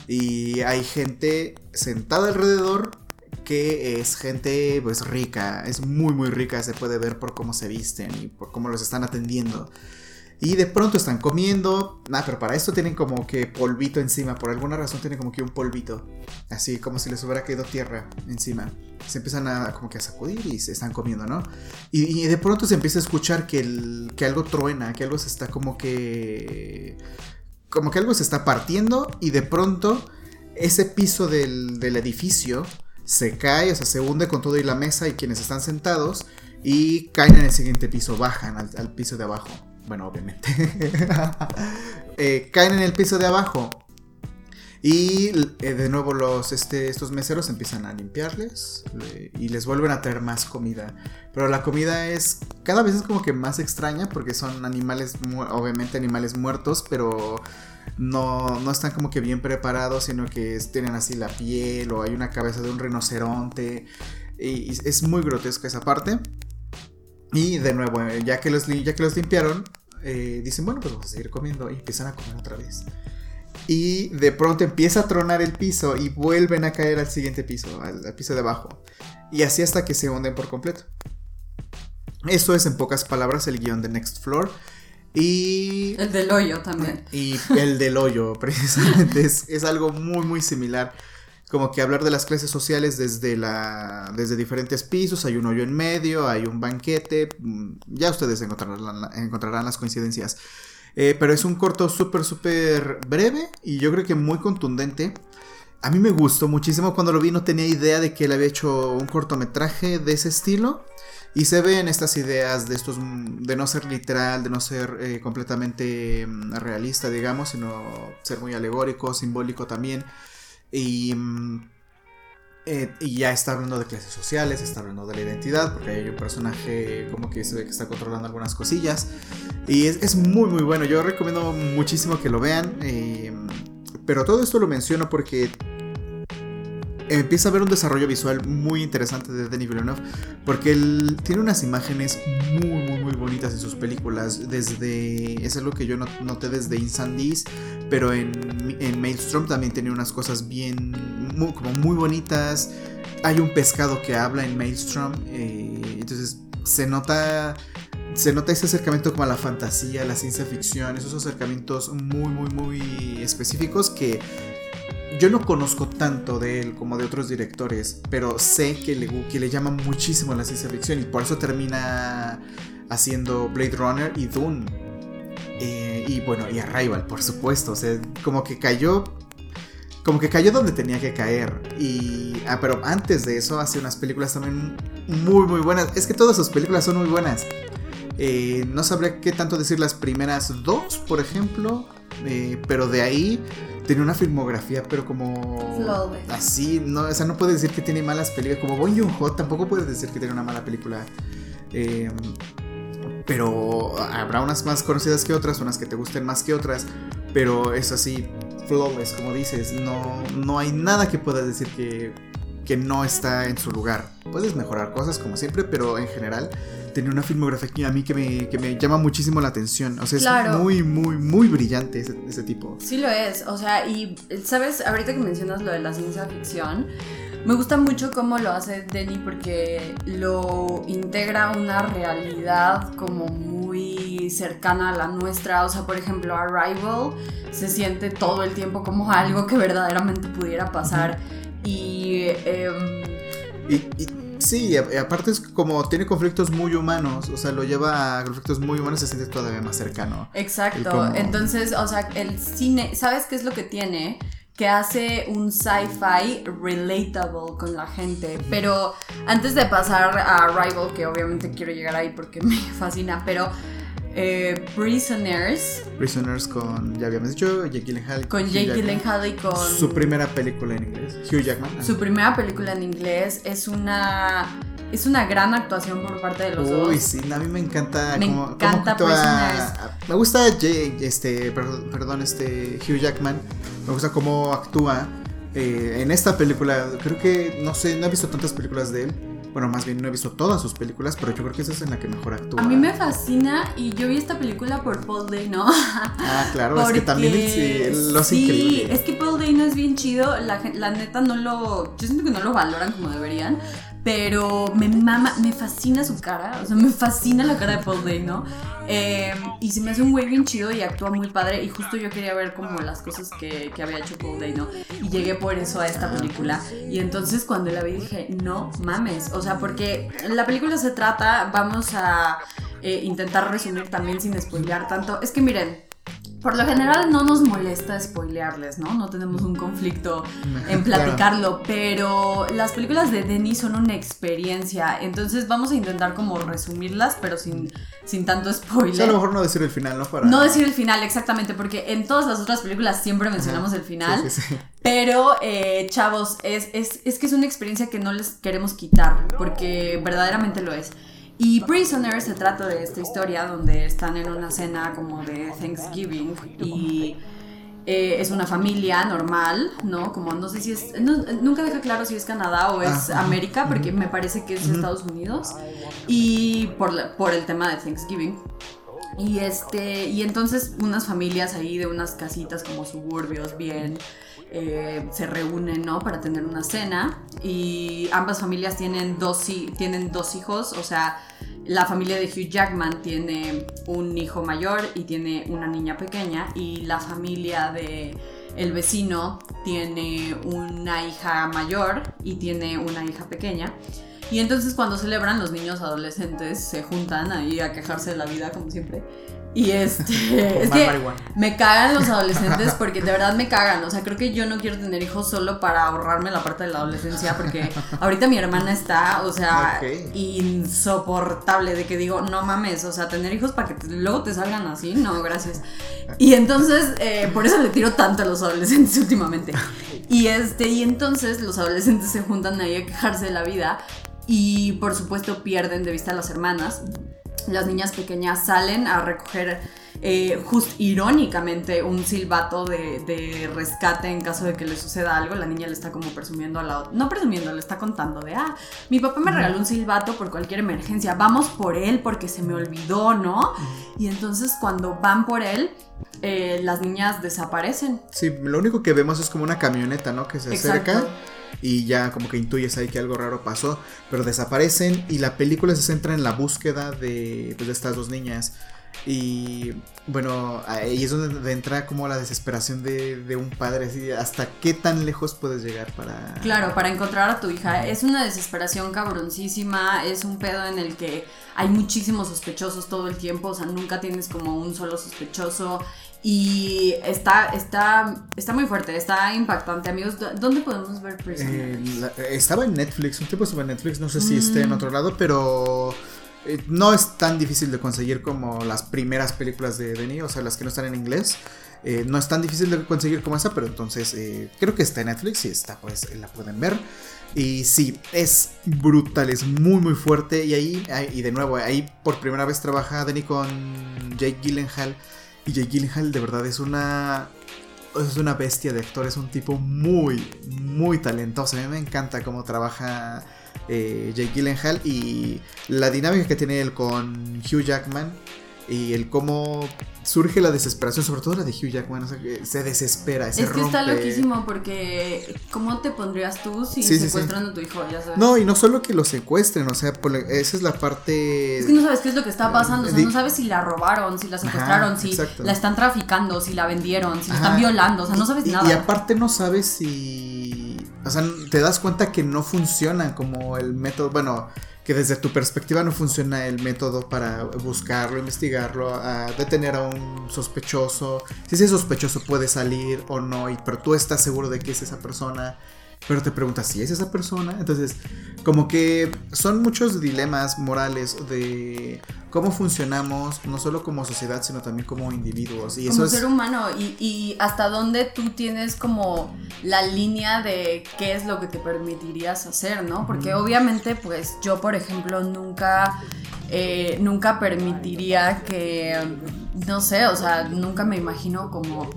y hay gente sentada alrededor que es gente pues rica, es muy muy rica, se puede ver por cómo se visten y por cómo los están atendiendo. Y de pronto están comiendo. Nah, pero para esto tienen como que polvito encima. Por alguna razón tienen como que un polvito. Así como si les hubiera caído tierra encima. Se empiezan a como que a sacudir y se están comiendo, ¿no? Y, de pronto se empieza a escuchar que, algo truena, que algo se está como que. Como que algo se está partiendo. Y de pronto ese piso del, del edificio se cae, o sea, se hunde con todo y la mesa y quienes están sentados. Y caen en el siguiente piso, bajan al piso de abajo. Bueno, obviamente. Eh, caen en el piso de abajo. Y eh, de nuevo los, este, estos meseros empiezan a limpiarles y les vuelven a traer más comida. Pero la comida es cada vez es como que más extraña porque son animales, obviamente animales muertos, pero no, no están como que bien preparados, sino que tienen así la piel o hay una cabeza de un rinoceronte. Y es muy grotesca esa parte. Y de nuevo, eh, ya que los, ya que los limpiaron, eh, dicen, bueno, pues vamos a seguir comiendo. Y empiezan a comer otra vez. Y de pronto empieza a tronar el piso y vuelven a caer al siguiente piso, al, piso de abajo. y así hasta que se hunden por completo. Eso es en pocas palabras el guion de Next Floor. Y. El del hoyo también. Y el del hoyo, precisamente. es, es, algo muy, muy similar. Como que hablar de las clases sociales desde, la, desde diferentes pisos. Hay un hoyo en medio, hay un banquete. Mm, ya ustedes encontrarán, encontrarán las coincidencias. Eh, pero es un corto súper, súper breve y yo creo que muy contundente. A mí me gustó muchísimo. Cuando lo vi no tenía idea de que él había hecho un cortometraje de ese estilo. Y se ven estas ideas de estos de no ser literal, de no ser eh, completamente mm, realista, digamos, sino ser muy alegórico, simbólico también. Y, mm, eh, y ya está hablando de clases sociales, está hablando de la identidad, porque hay un personaje como que está controlando algunas cosillas. Y es, muy, muy bueno. Yo recomiendo muchísimo que lo vean. Eh, pero todo esto lo menciono porque empieza a haber un desarrollo visual muy interesante de Denis Villeneuve porque él tiene unas imágenes muy muy muy bonitas en sus películas. Desde es algo que yo noté desde Insandies pero en, en Maelstrom también tiene unas cosas bien muy, como muy bonitas. Hay un pescado que habla en Maelstrom eh, entonces se nota se nota ese acercamiento como a la fantasía, a la ciencia ficción, esos acercamientos muy, muy, muy específicos que yo no conozco tanto de él como de otros directores, pero sé que le, le llama muchísimo la ciencia ficción y por eso termina haciendo Blade Runner y Dune. Eh, y bueno, y Arrival, por supuesto. O sea, como que cayó. Como que cayó donde tenía que caer. Y. Ah, pero antes de eso hace unas películas también muy, muy buenas. Es que todas sus películas son muy buenas. Eh, no sabría qué tanto decir las primeras dos, por ejemplo. Eh, pero de ahí tenía una filmografía, pero como así, no, o sea, no puedes decir que tiene malas películas, como Bon Joon-ho tampoco puedes decir que tiene una mala película. Em, pero habrá unas más conocidas que otras, unas que te gusten más que otras, pero es así, flawless, como dices, no, no hay nada que puedas decir que, que no está en su lugar. Puedes mejorar cosas como siempre, pero en general tiene una filmografía a mí que me, que me llama muchísimo la atención. O sea, es muy, muy, muy brillante ese, ese, tipo. Sí lo es. O sea, y, ¿sabes? Ahorita que mencionas lo de la ciencia ficción, me gusta mucho cómo lo hace Denny porque lo integra a una realidad como muy cercana a la nuestra. O sea, por ejemplo, Arrival se siente todo el tiempo como algo que verdaderamente pudiera pasar. Y... Em, y, y Sí, aparte es como tiene conflictos muy humanos, o sea, lo lleva a conflictos muy humanos y se siente todavía más cercano. Exacto, entonces, o sea, el cine, ¿sabes qué es lo que tiene? Que hace un sci-fi relatable con la gente. Pero antes de pasar a Rival, que obviamente quiero llegar ahí porque me fascina, pero eh, Prisoners. Prisoners con, ya habíamos dicho, Jake Gyllenhaal. Con Jake Gyllenhaal y con... Su primera película en inglés, Hugh Jackman. Su primera película en inglés es una... Es una gran actuación por parte de los dos. Uy, sí, a mí me encanta. Me encanta Prisoners. me gusta este, perdón, este Hugh Jackman. Me gusta cómo actúa eh, en esta película. Creo que, no sé, no he visto tantas películas de él bueno, más bien no he visto todas sus películas, pero yo creo que esa es en la que mejor actúa. A mí me fascina y yo vi esta película por Paul Dano. Ah, claro, es que también sí, lo hace sí, es que Paul Dano es bien chido. La, la neta no lo. Yo siento que no lo valoran como deberían. Pero me mama, me fascina su cara, o sea, me fascina la cara de Paul Dano. Eh, y se me hace un güey bien chido y actúa muy padre. Y justo yo quería ver como las cosas que, que había hecho Paul Dano. Y llegué por eso a esta película. Y entonces cuando la vi dije, no mames. O sea, porque la película se trata, vamos a eh, intentar resumir también sin spoilear tanto. Es que miren, por lo general no nos molesta spoilearles, ¿no? No tenemos un conflicto en platicarlo, pero las películas de Denis son una experiencia, entonces vamos a intentar como resumirlas, pero sin, sin tanto spoiler. a lo mejor no decir el final, ¿no? No decir el final, exactamente, porque en todas las otras películas siempre mencionamos el final, pero eh, chavos, es, es, es que es una experiencia que no les queremos quitar, porque verdaderamente lo es. Y Prisoner se trata de esta historia donde están en una cena como de Thanksgiving y eh, es una familia normal, ¿no? Como no sé si es, nunca deja claro si es Canadá o es América, porque me parece que es Estados Unidos. Y por, por el tema de Thanksgiving. Y este, y entonces unas familias ahí de unas casitas como suburbios bien eh, se reúnen, ¿no? Para tener una cena. Y ambas familias tienen dos, tienen dos hijos, o sea, la familia de Hugh Jackman tiene un hijo mayor y tiene una niña pequeña. Y la familia de el vecino tiene una hija mayor y tiene una hija pequeña. Y entonces cuando celebran los niños adolescentes se juntan ahí a quejarse de la vida como siempre. Y este, es que me cagan los adolescentes porque de verdad me cagan. O sea, creo que yo no quiero tener hijos solo para ahorrarme la parte de la adolescencia porque ahorita mi hermana está, o sea, insoportable de que digo, no mames, o sea, tener hijos para que luego te salgan así, no, gracias. Y entonces, eh, por eso le tiro tanto a los adolescentes últimamente. Y este, y entonces los adolescentes se juntan ahí a quejarse de la vida y por supuesto pierden de vista a las hermanas las niñas pequeñas salen a recoger eh, just irónicamente un silbato de, rescate en caso de que le suceda algo. La niña le está como presumiendo a la otra, no presumiendo, le está contando de, ah, mi papá me regaló un silbato por cualquier emergencia, vamos por él porque se me olvidó, ¿no? Y entonces cuando van por él, eh, las niñas desaparecen. Sí, lo único que vemos es como una camioneta, ¿no? Que se acerca y ya como que intuyes ahí que algo raro pasó, pero desaparecen y la película se centra en la búsqueda de, pues, de estas dos niñas. Y bueno, ahí es donde entra como la desesperación de, un padre, así, hasta qué tan lejos puedes llegar para... Claro, para encontrar a tu hija. Es una desesperación cabroncísima, es un pedo en el que hay muchísimos sospechosos todo el tiempo, o sea, nunca tienes como un solo sospechoso. Y está, está, está muy fuerte, está impactante. Amigos, ¿dónde podemos ver eh, estaba en Netflix, un tiempo estuvo en Netflix, no sé si esté en mm. otro lado, pero eh, no es tan difícil de conseguir como las primeras películas de Denny, o sea, las que no están en inglés. Eh, no es tan difícil de conseguir como esa, pero entonces creo que está en Netflix y está, pues la pueden ver. Y sí, es brutal, es muy muy fuerte. Y ahí, y de nuevo, ahí por primera vez trabaja Denny con Jake Gyllenhaal y Jake Gyllenhaal de verdad es una. Es una bestia de actor, es un tipo muy, muy talentoso. A mí me encanta cómo trabaja eh, Jake Gyllenhaal y la dinámica que tiene él con Hugh Jackman y el cómo surge la desesperación, sobre todo la de Hugh Jackman, se desespera, se Es que está loquísimo porque ¿cómo te pondrías tú si secuestran a tu hijo? Ya sabes. No, y no solo que lo secuestren, o sea, esa es la parte... Es que no sabes qué es lo que está pasando, o sea, no sabes si la robaron, si la secuestraron, si la están traficando, si la vendieron, si la están violando, o sea, no sabes nada. Y aparte no sabes si... O sea, te das cuenta que no funciona como el método, bueno que desde tu perspectiva no funciona el método para buscarlo, investigarlo, detener a un sospechoso. Si ese sospechoso puede salir o no, y, pero tú estás seguro de que es esa persona pero te preguntas si es esa persona. Entonces, como que son muchos dilemas morales de cómo funcionamos, no solo como sociedad, sino también como individuos. Y como ser humano, y, hasta dónde tú tienes como la línea de qué es lo que te permitirías hacer, ¿no? Porque obviamente, pues yo, por ejemplo, nunca... Eh, nunca permitiría que, no sé, o sea, nunca me imagino como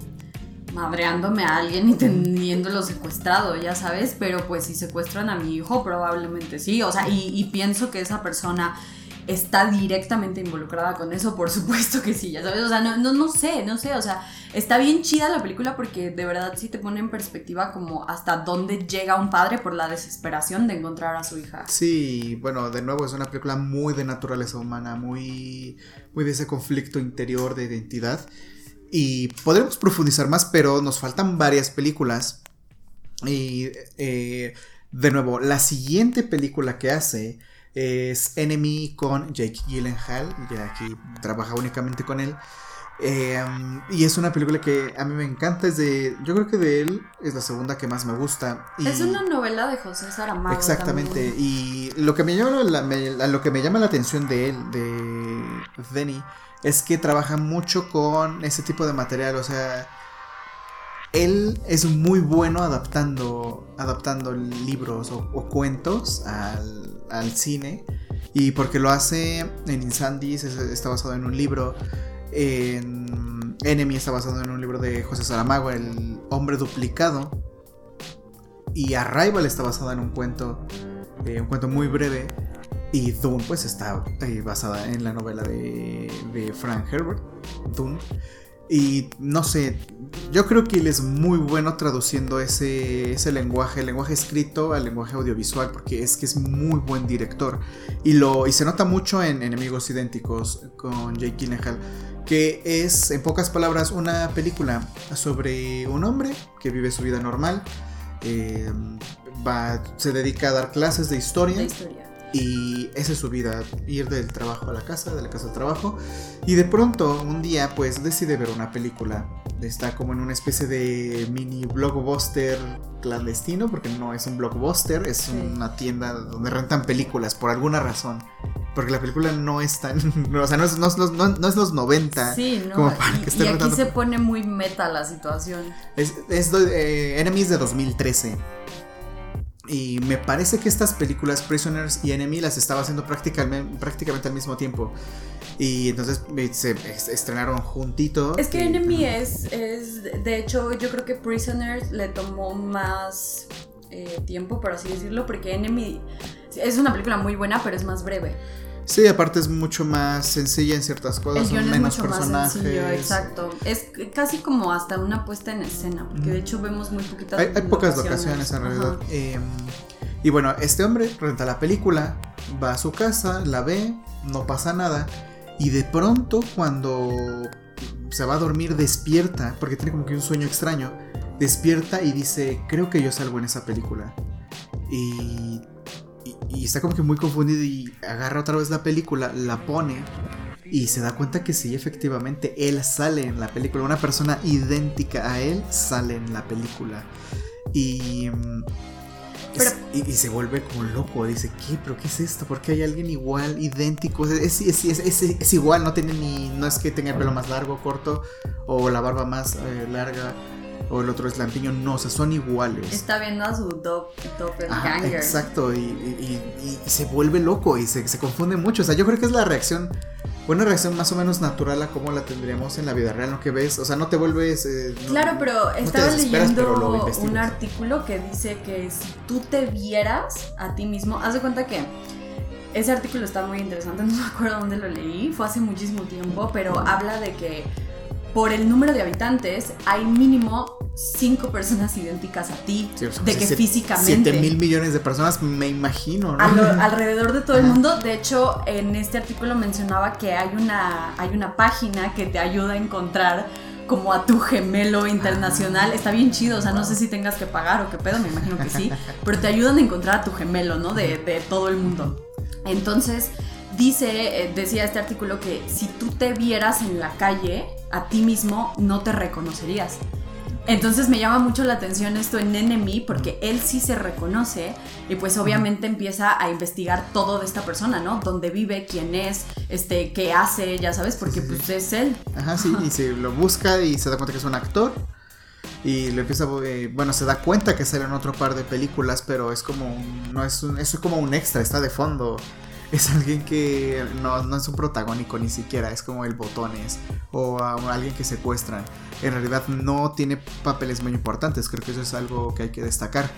madreándome a alguien y teniéndolo secuestrado, ya sabes, pero pues si secuestran a mi hijo probablemente sí, o sea, y, pienso que esa persona está directamente involucrada con eso, por supuesto que sí, ya sabes, o sea, no, no, no sé, no sé, o sea, está bien chida la película porque de verdad sí te pone en perspectiva como hasta dónde llega un padre por la desesperación de encontrar a su hija. Sí, bueno, de nuevo es una película muy de naturaleza humana, muy, muy de ese conflicto interior de identidad. Y podremos profundizar más, pero nos faltan varias películas. Y eh, de nuevo, la siguiente película que hace es Enemy con Jake Gyllenhaal. Ya aquí trabaja únicamente con él. Em, y es una película que a mí me encanta. Es de. Yo creo que de él es la segunda que más me gusta. es una novela de José Saramago. Exactamente. Y lo que me llama la, lo que me llama la atención de él, de Denny es que trabaja mucho con ese tipo de material, o sea, él es muy bueno adaptando, adaptando libros o, cuentos al, cine. Y porque lo hace en Insandies, está basado en un libro. En Enemy está basado en un libro de José Saramago, El hombre duplicado. Y Arrival está basado en un cuento, eh, un cuento muy breve Y Dune, pues está eh, basada en la novela de, de Frank Herbert, Dune. Y no sé, yo creo que él es muy bueno traduciendo ese, ese lenguaje, el lenguaje escrito al lenguaje audiovisual, porque es que es muy buen director. Y, lo, y se nota mucho en Enemigos Idénticos con Jake Gyllenhaal, que es, en pocas palabras, una película sobre un hombre que vive su vida normal, eh, va, se dedica a dar clases de historia. De historia. Y esa es su vida, ir del trabajo a la casa, de la casa al trabajo. Y de pronto, un día, pues decide ver una película. Está como en una especie de mini blockbuster clandestino, porque no es un blockbuster, es una tienda donde rentan películas por alguna razón. Porque la película no es tan. no, o sea, no es, no no- no es los 90. Sí, ¿no? como para y, que esté y aquí rentando- se pone muy meta la situación. Es, es eh, Enemies de 2013. Y me parece que estas películas, Prisoners y Enemy, las estaba haciendo prácticamente, prácticamente al mismo tiempo. Y entonces eh, se es- estrenaron juntito. Es que y- Enemy es, es, de hecho, yo creo que Prisoners le tomó más eh, tiempo, por así decirlo, porque Enemy es una película muy buena, pero es más breve. Sí, aparte es mucho más sencilla en ciertas cosas. Son guion es menos mucho más sencillo, exacto. Es casi como hasta una puesta en escena, porque de hecho vemos muy poquitas Hay, hay pocas locaciones en realidad. Eh, y bueno, este hombre renta la película, va a su casa, la ve, no pasa nada. Y de pronto, cuando se va a dormir, despierta, porque tiene como que un sueño extraño. Despierta y dice: Creo que yo salgo en esa película. Y, y, está como que muy confundido y agarra otra vez la película, la pone. Y se da cuenta que sí, efectivamente, él sale en la película. Una persona idéntica a él sale en la película. Y, mm, Pero- y, y se vuelve como loco. Dice, ¿qué? ¿Pero qué es esto? ¿Por qué hay alguien igual, idéntico? Es, es, es, es- es igual, no tiene ni. No es que tenga el pelo más largo, corto, o la barba más eh, larga, o el otro es lampiño. No, o sea, son iguales. Está viendo a su Ajá, doppelganger. exacto, y, y- y- y se vuelve loco y se, se confunde mucho. O sea, yo creo que es la reacción, una reacción más o menos natural a cómo la tendríamos en la vida real, lo que ves. O sea, no te vuelves. eh, no- Claro, pero estaba leyendo pero un artículo que dice que si tú te vieras a ti mismo, haz de cuenta que ese artículo está muy interesante, no me acuerdo dónde lo leí, fue hace muchísimo tiempo, pero habla de que por el número de habitantes hay mínimo cinco personas idénticas a ti, Sí, o sea, de que siete- físicamente. siete mil millones de personas, me imagino, ¿no? alrededor de todo el mundo. De hecho, en este artículo mencionaba que hay una, hay una página que te ayuda a encontrar como a tu gemelo internacional. Está bien chido, o sea, no sé si tengas que pagar o qué pedo, me imagino que sí, pero te ayudan a encontrar a tu gemelo, ¿no? De, de todo el mundo. Entonces, dice, eh, decía este artículo que si tú te vieras en la calle a ti mismo, no te reconocerías. Entonces me llama mucho la atención esto en Enemy porque él sí se reconoce y pues obviamente empieza a investigar todo de esta persona, ¿no? Dónde vive, quién es, este, qué hace, ya sabes, porque Sí, sí, sí. pues es él. Ajá, sí, y se lo busca y se da cuenta que es un actor. Y le empieza, eh, bueno, se da cuenta que sale en otro par de películas, pero es como, un- no es un, es como un extra, está de fondo. Es alguien que no, no es un protagónico ni siquiera, es como el botones o alguien que secuestran. En realidad no tiene papeles muy importantes, creo que eso es algo que hay que destacar.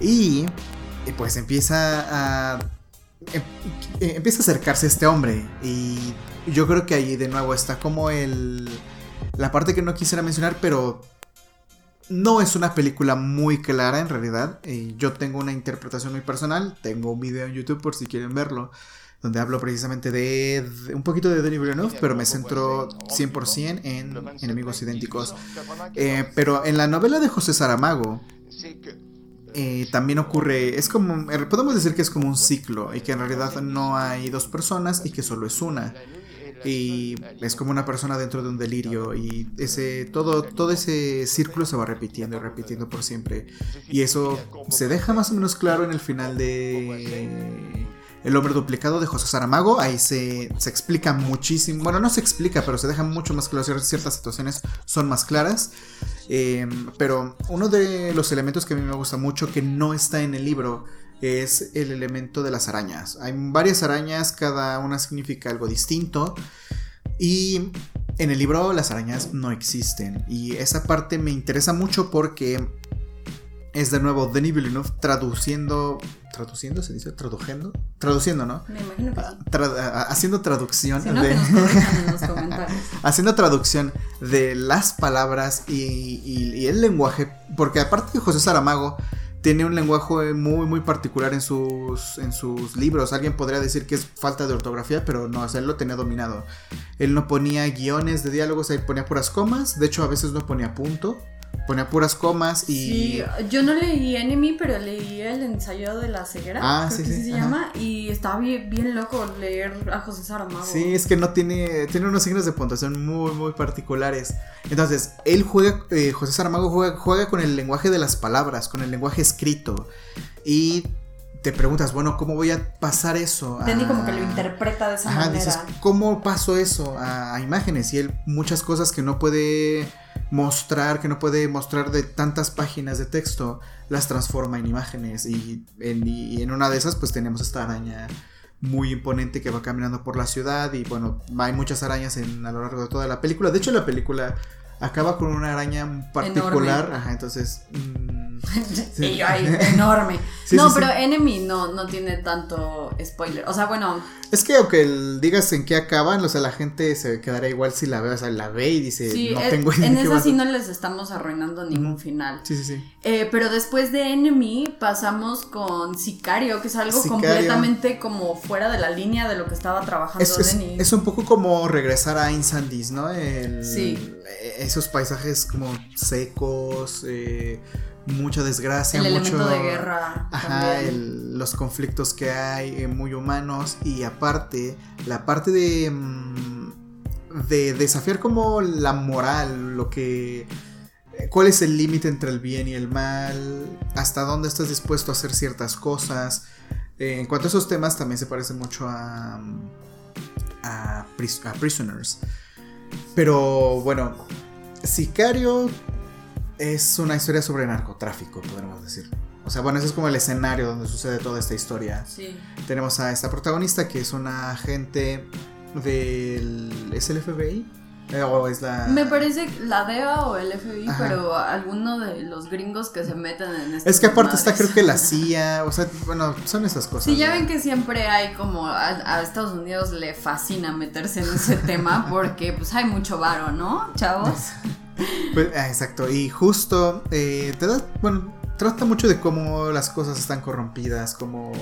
Y pues empieza a em- eh, empieza a acercarse este hombre y yo creo que ahí de nuevo está como el la parte que no quisiera mencionar pero no es una película muy clara en realidad. Eh, yo tengo una interpretación muy personal. Tengo un video en YouTube por si quieren verlo donde hablo precisamente de, de- un poquito de Denis Villeneuve pero me centro 100% en enemigos idénticos. Eh, pero en la novela de José Saramago eh, también ocurre, es como, eh, podemos decir que es como un ciclo y que en realidad no hay dos personas y que solo es una. Y es como una persona dentro de un delirio y ese, todo, todo ese círculo se va repitiendo y repitiendo por siempre. Y eso se deja más o menos claro en el final de El hombre duplicado de José Saramago. Ahí se, se explica muchísimo, bueno, no se explica, pero se deja mucho más claro, ciertas situaciones son más claras. Eh, pero uno de los elementos que a mí me gusta mucho, que no está en el libro, es el elemento de las arañas. Hay varias arañas, cada una significa algo distinto. Y en el libro las arañas no existen. Y esa parte me interesa mucho porque es de nuevo Denis Villeneuve traduciendo traduciendo, se dice, traduciendo, traduciendo, ¿no? Me imagino que sí. Tra- haciendo traducción Si no, de, nos los comentarios. haciendo traducción de las palabras y, y- y el lenguaje, porque aparte de José Saramago tiene un lenguaje muy muy particular en sus en sus libros. Alguien podría decir que es falta de ortografía, pero no, o él lo tenía dominado. Él no ponía guiones de diálogos, él ponía puras comas, de hecho a veces no ponía punto, ponía puras comas y Sí, yo no leí Enemy, pero leí el ensayo de la ceguera. Ah, creo sí, que sí, se ajá. llama. Y estaba bien, bien loco leer a José Saramago. Sí, es que no tiene. Tiene unos signos de puntuación muy, muy particulares. Entonces, él juega. eh, José Saramago juega, juega con el lenguaje de las palabras, con el lenguaje escrito. Y te preguntas, bueno, ¿cómo voy a pasar eso? a- Danny como que lo interpreta de esa Ajá, manera. dices, ¿cómo paso eso a, a imágenes? Y él muchas cosas que no puede mostrar, que no puede mostrar de tantas páginas de texto, las transforma en imágenes. Y en, y en una de esas, pues tenemos esta araña muy imponente que va caminando por la ciudad. Y bueno, hay muchas arañas en, a lo largo de toda la película. De hecho, la película acaba con una araña particular. Enorme. Ajá, entonces. mm, y yo ahí, enorme. Sí, no, sí. pero Enemy no, no tiene tanto spoiler. O sea, bueno, Es que aunque el- digas en qué acaban, o sea, la gente se quedará igual si la ve, o sea, la ve y dice, sí, no tengo idea en esa sí ser". no les estamos arruinando ningún final. Sí, sí, sí. Eh, pero después de Enemy pasamos con Sicario, que es algo Sicario. completamente como fuera de la línea de lo que estaba trabajando Es, es, Denis. es un poco como regresar a Insandis, ¿no? El- Sí. Esos paisajes como secos, eh, mucha desgracia, el mucho... elemento de guerra. Ajá, el- los conflictos que hay, eh, muy humanos. Y aparte, la parte de. mm, de desafiar como la moral, lo que. eh, ¿Cuál es el límite entre el bien y el mal? ¿Hasta dónde estás dispuesto a hacer ciertas cosas? Eh, en cuanto a esos temas, también se parece mucho a. a, Pris- a Prisoners. Pero bueno, Sicario es una historia sobre narcotráfico, podríamos decir. O sea, bueno, ese es como el escenario donde sucede toda esta historia. Sí. Tenemos a esta protagonista que es una agente del... ¿Es el FBI? Eh, ¿O es la...? Me parece la DEA o el FBI, Ajá. pero alguno de los gringos que se meten en este Es que aparte está creo que la CIA, o sea, bueno, son esas cosas. Sí, ya ¿no? ven que siempre hay como a, a Estados Unidos le fascina meterse en ese tema porque pues hay mucho varo, ¿no, chavos? Pues, ah, exacto, y justo eh, te da, bueno, trata mucho de cómo las cosas están corrompidas, como...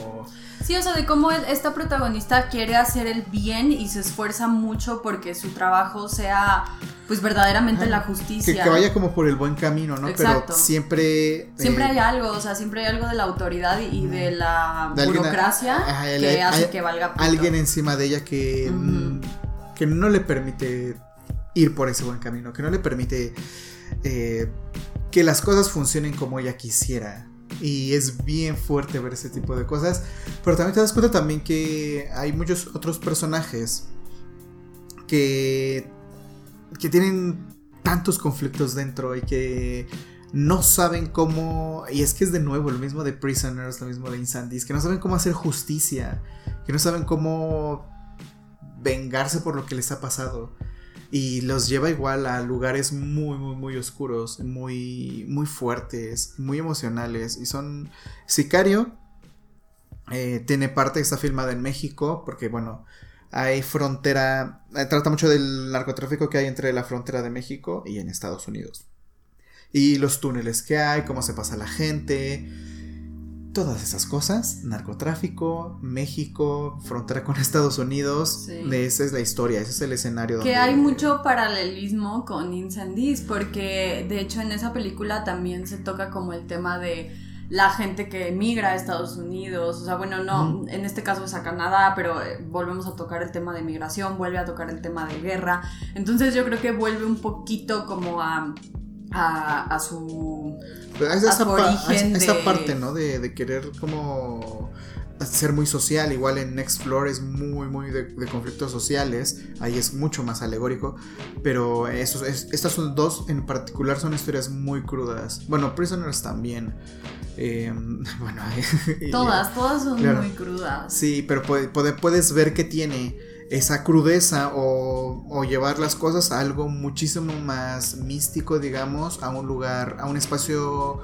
Sí, o sea, de cómo esta protagonista quiere hacer el bien y se esfuerza mucho porque su trabajo sea pues verdaderamente Ajá, la justicia. que vaya como por el buen camino, ¿no? Exacto. Pero siempre... Siempre eh, hay algo, o sea, siempre hay algo de la autoridad y, de la De alguien a- burocracia el- que hace que valga pito. alguien encima de ella que, mm, que no le permite ir por ese buen camino, que no le permite eh, que las cosas funcionen como ella quisiera. Y es bien fuerte ver ese tipo de cosas. Pero también te das cuenta también que hay muchos otros personajes que, que tienen tantos conflictos dentro y que no saben cómo... Y es que es de nuevo lo mismo de Prisoners, lo mismo de Insandis, que no saben cómo hacer justicia, que no saben cómo vengarse por lo que les ha pasado. Y los lleva igual a lugares muy, muy, muy oscuros, muy, muy fuertes, muy emocionales. Y son... Sicario eh, tiene parte, está filmada en México, porque bueno, hay frontera, eh, trata mucho del narcotráfico que hay entre la frontera de México y en Estados Unidos. Y los túneles que hay, cómo se pasa la gente, todas esas cosas, narcotráfico, México, frontera con Estados Unidos, Sí. esa es la historia, ese es el escenario. Que donde- hay mucho paralelismo con Incendies, porque de hecho en esa película también se toca como el tema de la gente que emigra a Estados Unidos, o sea, bueno, no, en este caso es a Canadá, pero eh, volvemos a tocar el tema de migración, vuelve a tocar el tema de guerra, entonces yo creo que vuelve un poquito como a, a, a su... Pero es a esa, su pa- origen es- esa de- parte, ¿no? De, de querer como ser muy social. Igual en Next Floor es muy, muy de, de conflictos sociales. Ahí es mucho más alegórico. Pero esos, es- estas son dos en particular son historias muy crudas. Bueno, Prisoners también. Eh, bueno, y- Todas, todas son Claro. muy crudas. Sí, pero puede- puede- puedes ver que tiene esa crudeza o, o, llevar las cosas a algo muchísimo más místico, digamos, a un lugar, a un espacio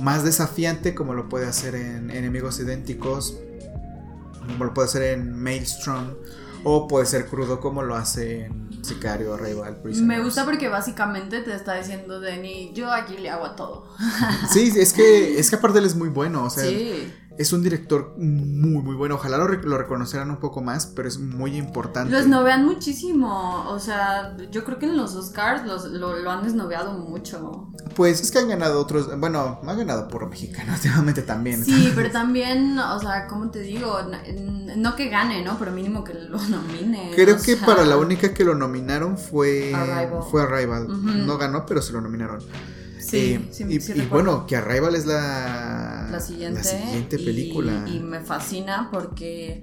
más desafiante como lo puede hacer en Enemigos Idénticos, como lo puede hacer en Maelstrom, o puede ser crudo como lo hace en Sicario, Rival, Me gusta porque básicamente te está diciendo Denny, yo aquí le hago a todo. sí, es que, es que aparte él es muy bueno, o sea, es un director muy, muy bueno. Ojalá lo, lo, reconoceran un poco más, pero es muy importante. Lo esnovean muchísimo. O sea, yo creo que en los Oscars lo, han esnoveado mucho. Pues es que han ganado otros. Bueno, han ganado por mexicano últimamente también. Sí, pero también, o sea, ¿cómo te digo? No, que gane, ¿no? Pero mínimo que lo nomine. Creo que para la única que lo nominaron fue Arrival. Fue Arrival. No ganó, pero se lo nominaron. Sí, eh, sí, y, y bueno, que Arrival es la, la, siguiente, película. Y, me fascina porque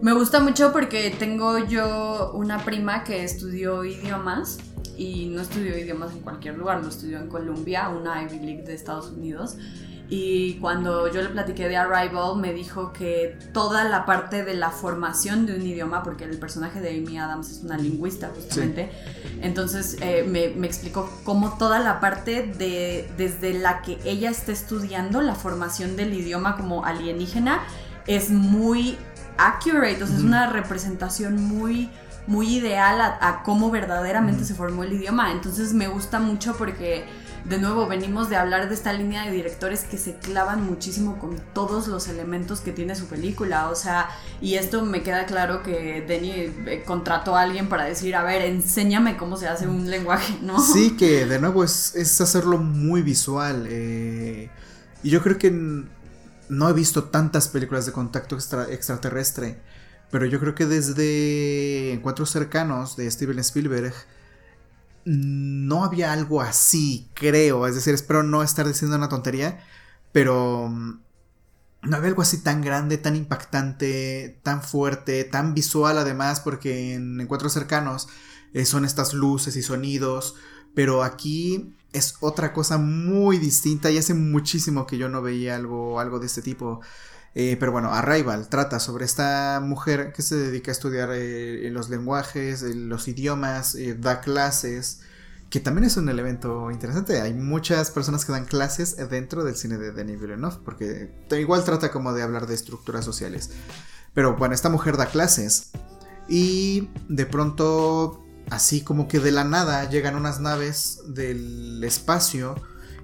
me gusta mucho porque tengo yo una prima que estudió idiomas y no estudió idiomas en cualquier lugar, lo estudió en Columbia, una Ivy League de Estados Unidos. Y cuando yo le platiqué de Arrival, me dijo que toda la parte de la formación de un idioma, porque el personaje de Amy Adams es una lingüista justamente, entonces eh, me, me, explicó cómo toda la parte de desde la que ella está estudiando la formación del idioma como alienígena es muy accurate, sea, es una representación muy muy ideal a, cómo verdaderamente se formó el idioma. Entonces me gusta mucho porque de nuevo venimos de hablar de esta línea de directores que se clavan muchísimo con todos los elementos que tiene su película, o sea, y esto me queda claro que Denny eh, contrató a alguien para decir, a ver, enséñame cómo se hace un lenguaje, ¿no? Sí, que de nuevo es, es hacerlo muy visual, eh, y yo creo que no he visto tantas películas de contacto extraterrestre, pero yo creo que desde Encuentros cercanos de Steven Spielberg, no había algo así, creo. Es decir, espero no estar diciendo una tontería, pero mm, no había algo así tan grande, tan impactante, tan fuerte, tan visual además, porque en Encuentros cercanos eh, son estas luces y sonidos, pero aquí es otra cosa muy distinta y hace muchísimo que yo no veía algo, algo de este tipo. Eh, pero bueno, Arrival trata sobre esta mujer que se dedica a estudiar eh, los lenguajes, eh, los idiomas, da clases, que también es un elemento interesante. Hay muchas personas que dan clases dentro del cine de Denis Villeneuve, porque igual trata como de hablar de estructuras sociales. Pero bueno, esta mujer da clases y de pronto, así como que de la nada, llegan unas naves del espacio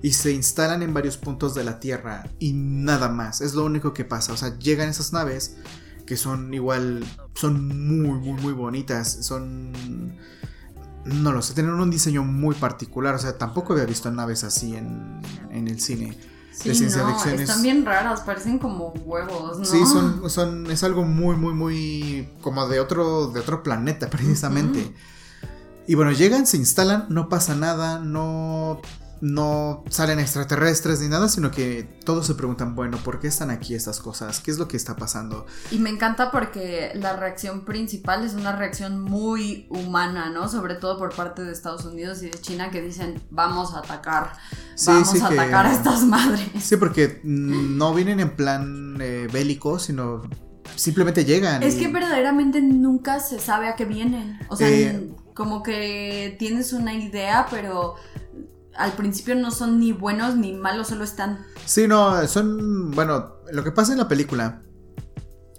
y se instalan en varios puntos de la Tierra y nada más. Es lo único que pasa. O sea, llegan esas naves que son igual, son muy, muy, muy bonitas. Son... No lo sé, tienen un diseño muy particular. O sea, tampoco había visto naves así en, en el cine. Sí, no, están bien raras, parecen como huevos, ¿no? Sí, son, son, es algo muy, muy, muy, como de otro, de otro planeta, precisamente. Y bueno, llegan, se instalan, no pasa nada, no no salen extraterrestres ni nada, sino que todos se preguntan, bueno, ¿por qué están aquí estas cosas? ¿Qué es lo que está pasando? Y me encanta porque la reacción principal es una reacción muy humana, ¿no? Sobre todo por parte de Estados Unidos y de China que dicen, vamos a atacar, vamos a atacar a estas madres. Sí, porque no vienen en plan eh, bélico, sino simplemente llegan. Es que verdaderamente nunca se sabe a qué vienen. O sea, eh, como que tienes una idea, pero al principio no son ni buenos ni malos, solo están. Sí, no, son. Bueno, lo que pasa en la película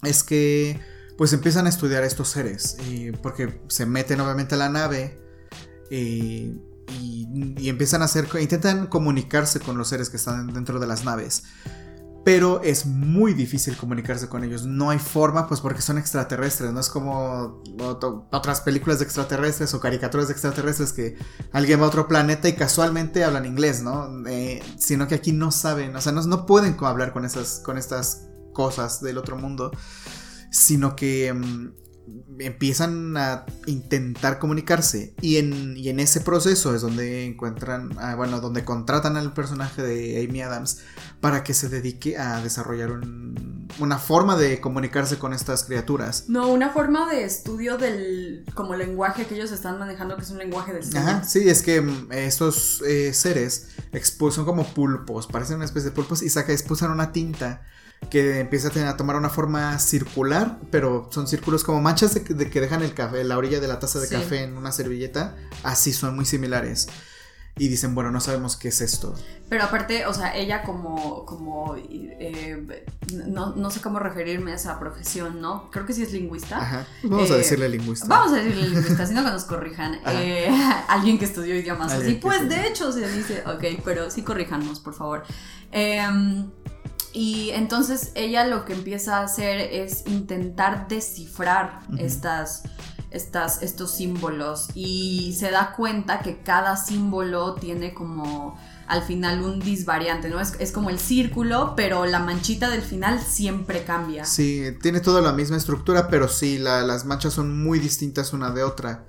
es que. Pues empiezan a estudiar a estos seres. Y porque se meten obviamente a la nave. Y, y empiezan a hacer. Intentan comunicarse con los seres que están dentro de las naves pero es muy difícil comunicarse con ellos. No hay forma, pues porque son extraterrestres, no es como otras películas de extraterrestres o caricaturas de extraterrestres que alguien va a otro planeta y casualmente hablan inglés, ¿no? Eh, sino que aquí no saben, o sea, no, no pueden hablar con, esas, con estas cosas del otro mundo, sino que mm, empiezan a intentar comunicarse y en, y en ese proceso es donde encuentran, ah, bueno, donde contratan al personaje de Amy Adams para que se dedique a desarrollar una forma de comunicarse con estas criaturas. No, una forma de estudio del como lenguaje que ellos están manejando, que es un lenguaje de Ajá, sí, es que mm, estos eh, seres son como pulpos, parecen una especie de pulpos y saca, expulsan una tinta que empieza a, tener, a tomar una forma circular, pero son círculos como manchas de, de que dejan el café, la orilla de la taza de Sí. café en una servilleta, así son muy similares. Y dicen, bueno, no sabemos qué es esto. Pero aparte, o sea, ella como, como eh, no, no sé cómo referirme a esa profesión, ¿no? Creo que sí es lingüista. Ajá. Vamos a Eh, decirle lingüista. Vamos a decirle lingüista, sino que nos corrijan. Eh, alguien que estudió idiomas así. Pues de hecho se dice, ok, pero sí corríjanos, por favor. Em, y entonces ella lo que empieza a hacer es intentar descifrar estas, estas, estos símbolos y se da cuenta que cada símbolo tiene como al final un disvariante, ¿no? Es, es como el círculo, pero la manchita del final siempre cambia. Sí, tiene toda la misma estructura, pero sí, la- las manchas son muy distintas una de otra.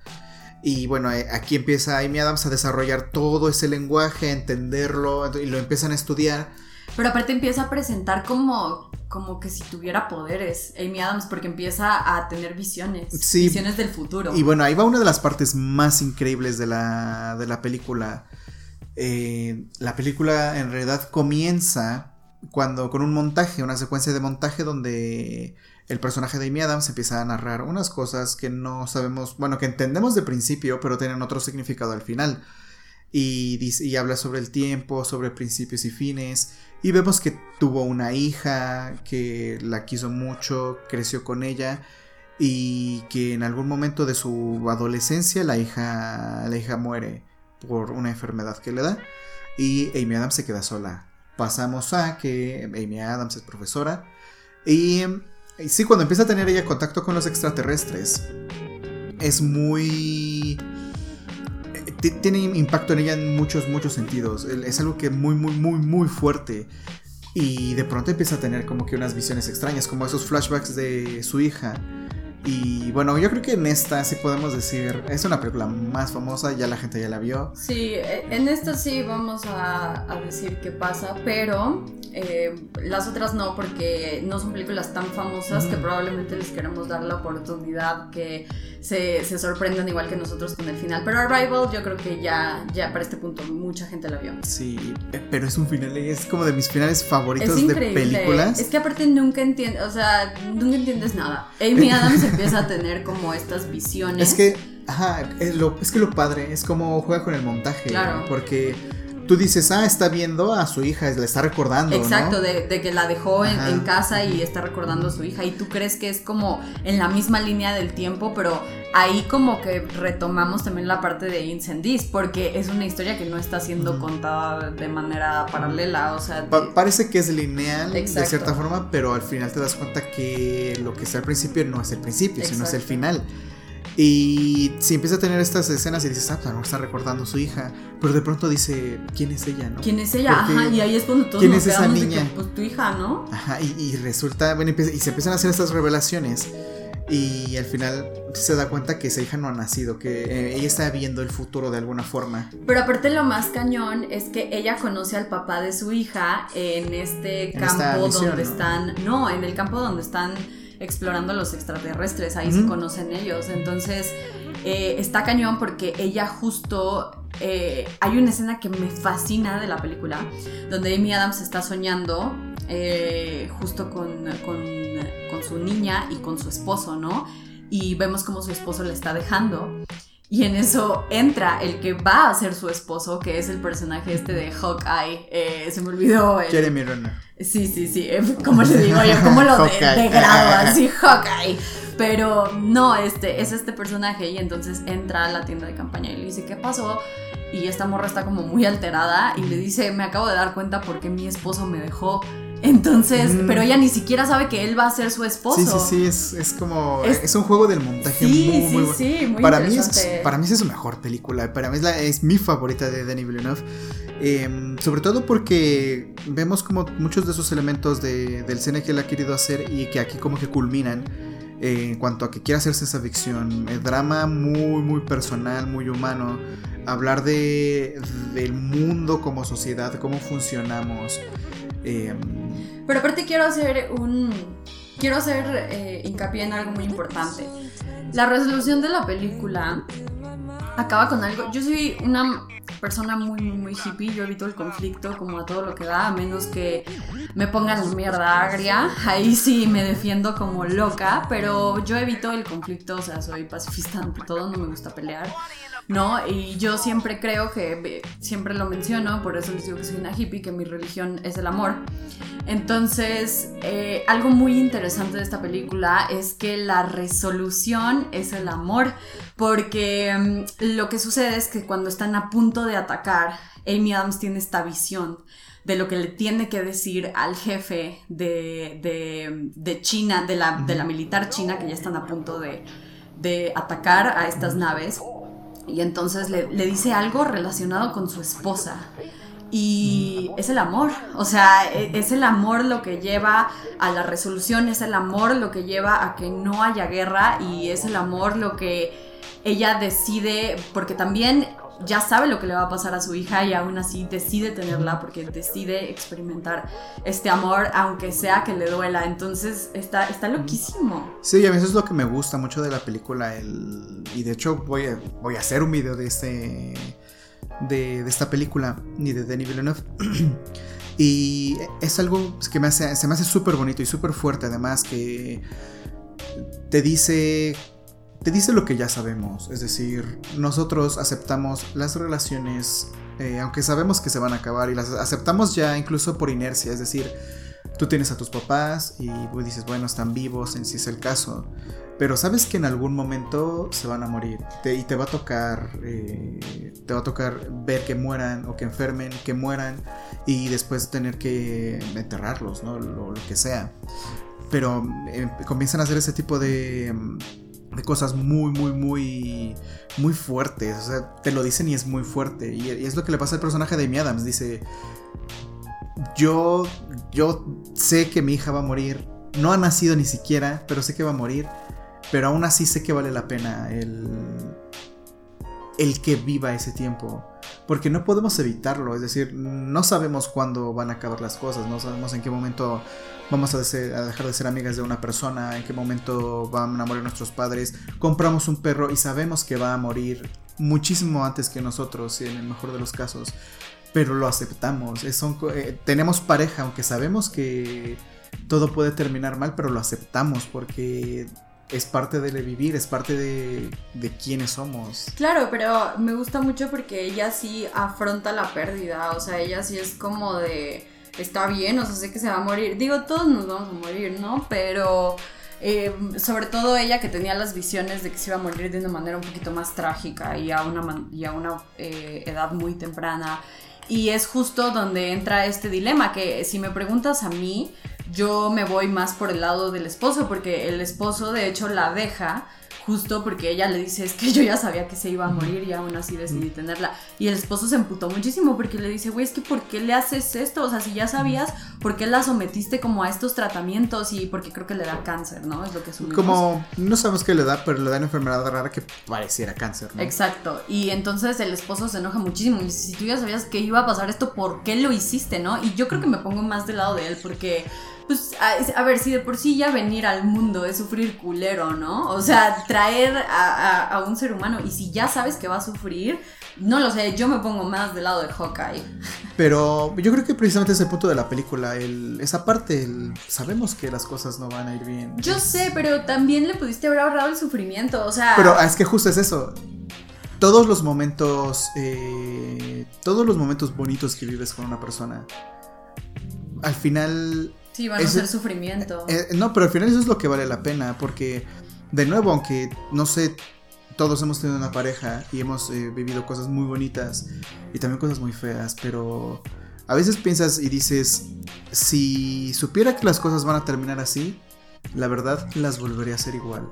Y bueno, eh, aquí empieza Amy Adams a desarrollar todo ese lenguaje, a entenderlo, y lo empiezan a estudiar. Pero aparte empieza a presentar como, como que si tuviera poderes Amy Adams, porque empieza a tener visiones, Sí. visiones del futuro. Y bueno, ahí va una de las partes más increíbles de la, de la película. Eh, la película en realidad comienza cuando con un montaje, una secuencia de montaje donde el personaje de Amy Adams empieza a narrar unas cosas que no sabemos, bueno, que entendemos de principio, pero tienen otro significado al final. Y, dice- y habla sobre el tiempo, sobre principios y fines. Y vemos que tuvo una hija, que la quiso mucho, creció con ella y que en algún momento de su adolescencia la hija, la hija muere por una enfermedad que le da y Amy Adams se queda sola. Pasamos a que Amy Adams es profesora y, y sí, cuando empieza a tener ella contacto con los extraterrestres es muy... ti- Tiene impacto en ella en muchos, muchos sentidos. Es algo que muy, muy, muy, muy fuerte. Y de pronto empieza a tener como que unas visiones extrañas, como esos flashbacks de su hija. Y bueno, yo creo que en esta sí podemos decir, es una película más famosa, ya la gente ya la vio. Sí, eh, en esta sí vamos a, a decir qué pasa, pero eh, las otras no, porque no son películas tan famosas que Ujú. probablemente les queremos dar la oportunidad que se, se sorprendan igual que nosotros con el final. Pero Arrival yo creo que ya, ya para este punto mucha gente la vio. Sí, eh, pero es un final, es como de mis finales Es favoritos de películas. Es que aparte nunca entiendes, o sea, nunca entiendes nada. Amy Adams empieza a tener como estas visiones. Es que, ajá, es, lo, es que lo padre es como juega con el montaje. Claro. Porque tú dices, ah, está viendo a su hija, le está recordando. ¿no? Exacto, de, de que la dejó en, casa y está recordando a su hija y tú crees que es como en la misma línea del tiempo, pero ahí como que retomamos también la parte de Incendies, porque es una historia que no está siendo contada de manera paralela, o sea... Pa- parece que es lineal de cierta forma, pero al final te das cuenta que lo que está al principio no es el principio, sino es el final. Y si empieza a tener estas escenas y dices, ah, pues a lo mejor está recordando a su hija, pero de pronto dice, ¿quién es ella, no? ¿Quién es ella? Porque- Ajá, y ahí es cuando todos ¿quién nos es esa de niña? que, pues tu hija, ¿no? Ajá, y, y resulta, bueno, y se empiezan a hacer estas revelaciones. Y al final se da cuenta que esa hija no ha nacido, que eh, ella está viendo el futuro de alguna forma. Pero aparte lo más cañón es que ella conoce al papá de su hija en este En campo misión, donde ¿no? están, no, en el campo donde están explorando los extraterrestres, ahí se conocen ellos. Entonces eh, está cañón porque ella justo, eh, hay una escena que me fascina de la película, donde Amy Adams está soñando eh, justo con, con, con su niña y con su esposo, ¿no? Y vemos como su esposo le está dejando. Y en eso entra el que va a ser su esposo, que es el personaje este de Hawkeye. Eh, se me olvidó. el- Jeremy Renner. Sí, sí, sí. eh, ¿Cómo le digo yo? ¿Cómo lo de, degrado? Así, Hawkeye. Pero no, este es este personaje. Y entonces entra a la tienda de campaña y le dice, ¿qué pasó? Y esta morra está como muy alterada y le dice, me acabo de dar cuenta porque mi esposo me dejó. Entonces, Mm. pero ella ni siquiera sabe que él va a ser su esposo. Sí, sí, sí, es, es como. Es, Es- un juego del montaje Sí, muy, sí, muy bueno. sí, muy para, mí es, para mí esa es su mejor película. Para mí es, la, es mi favorita de Denis Villeneuve. Eh, sobre todo porque vemos como muchos de esos elementos de- del cine que él ha querido hacer y que aquí como que culminan eh, en cuanto a que quiere hacer ciencia ficción. El drama muy, muy personal, muy humano. Hablar de, del mundo como sociedad, cómo funcionamos. Eh, Pero aparte quiero hacer un... Quiero hacer eh, hincapié en algo muy importante. La resolución de la película acaba con algo... Yo soy una persona muy, muy hippie. Yo evito el conflicto como a todo lo que da, a menos que me pongan la mierda agria. Ahí sí me defiendo como loca, pero yo evito el conflicto, o sea, soy pacifista ante todo, no me gusta pelear. ¿No? Y yo siempre creo que, siempre lo menciono, por eso les digo que soy una hippie, que mi religión es el amor. Entonces, eh, algo muy interesante de esta película es que la resolución es el amor, porque mm, lo que sucede es que cuando están a punto de atacar, Amy Adams tiene esta visión de lo que le tiene que decir al jefe de, China, de la, de la, militar china, que ya están a punto de, de atacar a estas naves. Y entonces le, le dice algo relacionado con su esposa. Y es el amor, o sea, e, es el amor lo que lleva a la resolución, es el amor lo que lleva a que no haya guerra y es el amor lo que ella decide, porque también ya sabe lo que le va a pasar a su hija y aún así decide tenerla porque decide experimentar este amor, aunque sea que le duela. Entonces está, está loquísimo. Sí, a mí eso es lo que me gusta mucho de la película. El... Y de hecho voy a, voy a hacer un video de este... De, esta película, ni de Denis Villeneuve. y es algo que me hace, se me hace súper bonito y súper fuerte además que te dice te dice lo que ya sabemos, es decir, nosotros aceptamos las relaciones, eh, aunque sabemos que se van a acabar y las aceptamos ya incluso por inercia, es decir, tú tienes a tus papás y dices, bueno, están vivos en si es el caso, pero sabes que en algún momento se van a morir y te va a tocar, eh, te va a tocar ver que mueran o que enfermen, que mueran y después tener que enterrarlos, ¿no? Lo, que sea. Pero eh, comienzan a hacer ese tipo de de cosas muy, muy, muy, muy fuertes. O sea, te lo dicen y es muy fuerte. Y, es lo que le pasa al personaje de Amy Adams. Dice, yo, yo sé que mi hija va a morir. No ha nacido ni siquiera, pero sé que va a morir. Pero aún así sé que vale la pena el, el que viva ese tiempo. Porque no podemos evitarlo. Es decir, no sabemos cuándo van a acabar las cosas. No sabemos en qué momento vamos a, dejar de ser amigas de una persona, en qué momento van a morir nuestros padres, compramos un perro y sabemos que va a morir muchísimo antes que nosotros, en el mejor de los casos, pero lo aceptamos, eh, tenemos pareja, aunque sabemos que todo puede terminar mal, pero lo aceptamos porque es parte de vivir, es parte de, de quiénes somos. Claro, pero me gusta mucho porque ella sí afronta la pérdida, o sea, ella sí es como de está bien, o sea, sé que se va a morir. Digo, todos nos vamos a morir, ¿no? Pero eh, sobre todo ella que tenía las visiones de que se iba a morir de una manera un poquito más trágica y a una, y a una eh, edad muy temprana. Y es justo donde entra este dilema, que si me preguntas a mí, yo me voy más por el lado del esposo, porque el esposo de hecho la deja justo porque ella le dice, es que yo ya sabía que se iba a morir y aún así decidí tenerla. Y el esposo se emputó muchísimo porque le dice, güey, es que ¿por qué le haces esto? O sea, si ya sabías, ¿por qué la sometiste como a estos tratamientos? Y porque creo que le da cáncer, ¿no? Es lo que asumimos. Como, no sabemos qué le da, pero le da una enfermedad rara que pareciera cáncer, ¿no? Exacto. Y entonces el esposo se enoja muchísimo y dice, si tú ya sabías que iba a pasar esto, ¿por qué lo hiciste, no? Y yo creo que me pongo más del lado de él porque pues, a, ver, si de por sí ya venir al mundo es sufrir culero, ¿no? O sea, traer a, un ser humano y si ya sabes que va a sufrir, no lo sé, yo me pongo más del lado de Hawkeye. Pero yo creo que precisamente es el punto de la película, esa parte, sabemos que las cosas no van a ir bien. Yo sé, pero también le pudiste haber ahorrado el sufrimiento, o sea... Pero es que justo es eso. Todos los momentos, eh, todos los momentos bonitos que vives con una persona, al final Sí, van a ser sufrimiento. Eh, no, pero al final eso es lo que vale la pena, porque de nuevo, aunque no sé, todos hemos tenido una pareja y hemos eh, vivido cosas muy bonitas y también cosas muy feas, pero a veces piensas y dices, si supiera que las cosas van a terminar así, la verdad las volvería a hacer igual.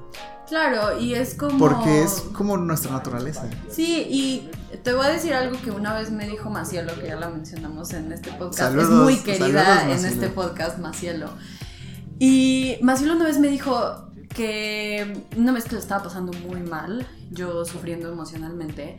Claro, y es como... Porque es como nuestra naturaleza. Sí, y te voy a decir algo que una vez me dijo Macielo, que ya la mencionamos en este podcast. es muy querida en este podcast, Macielo. Y Macielo una vez me dijo que una vez que lo estaba pasando muy mal, yo sufriendo emocionalmente,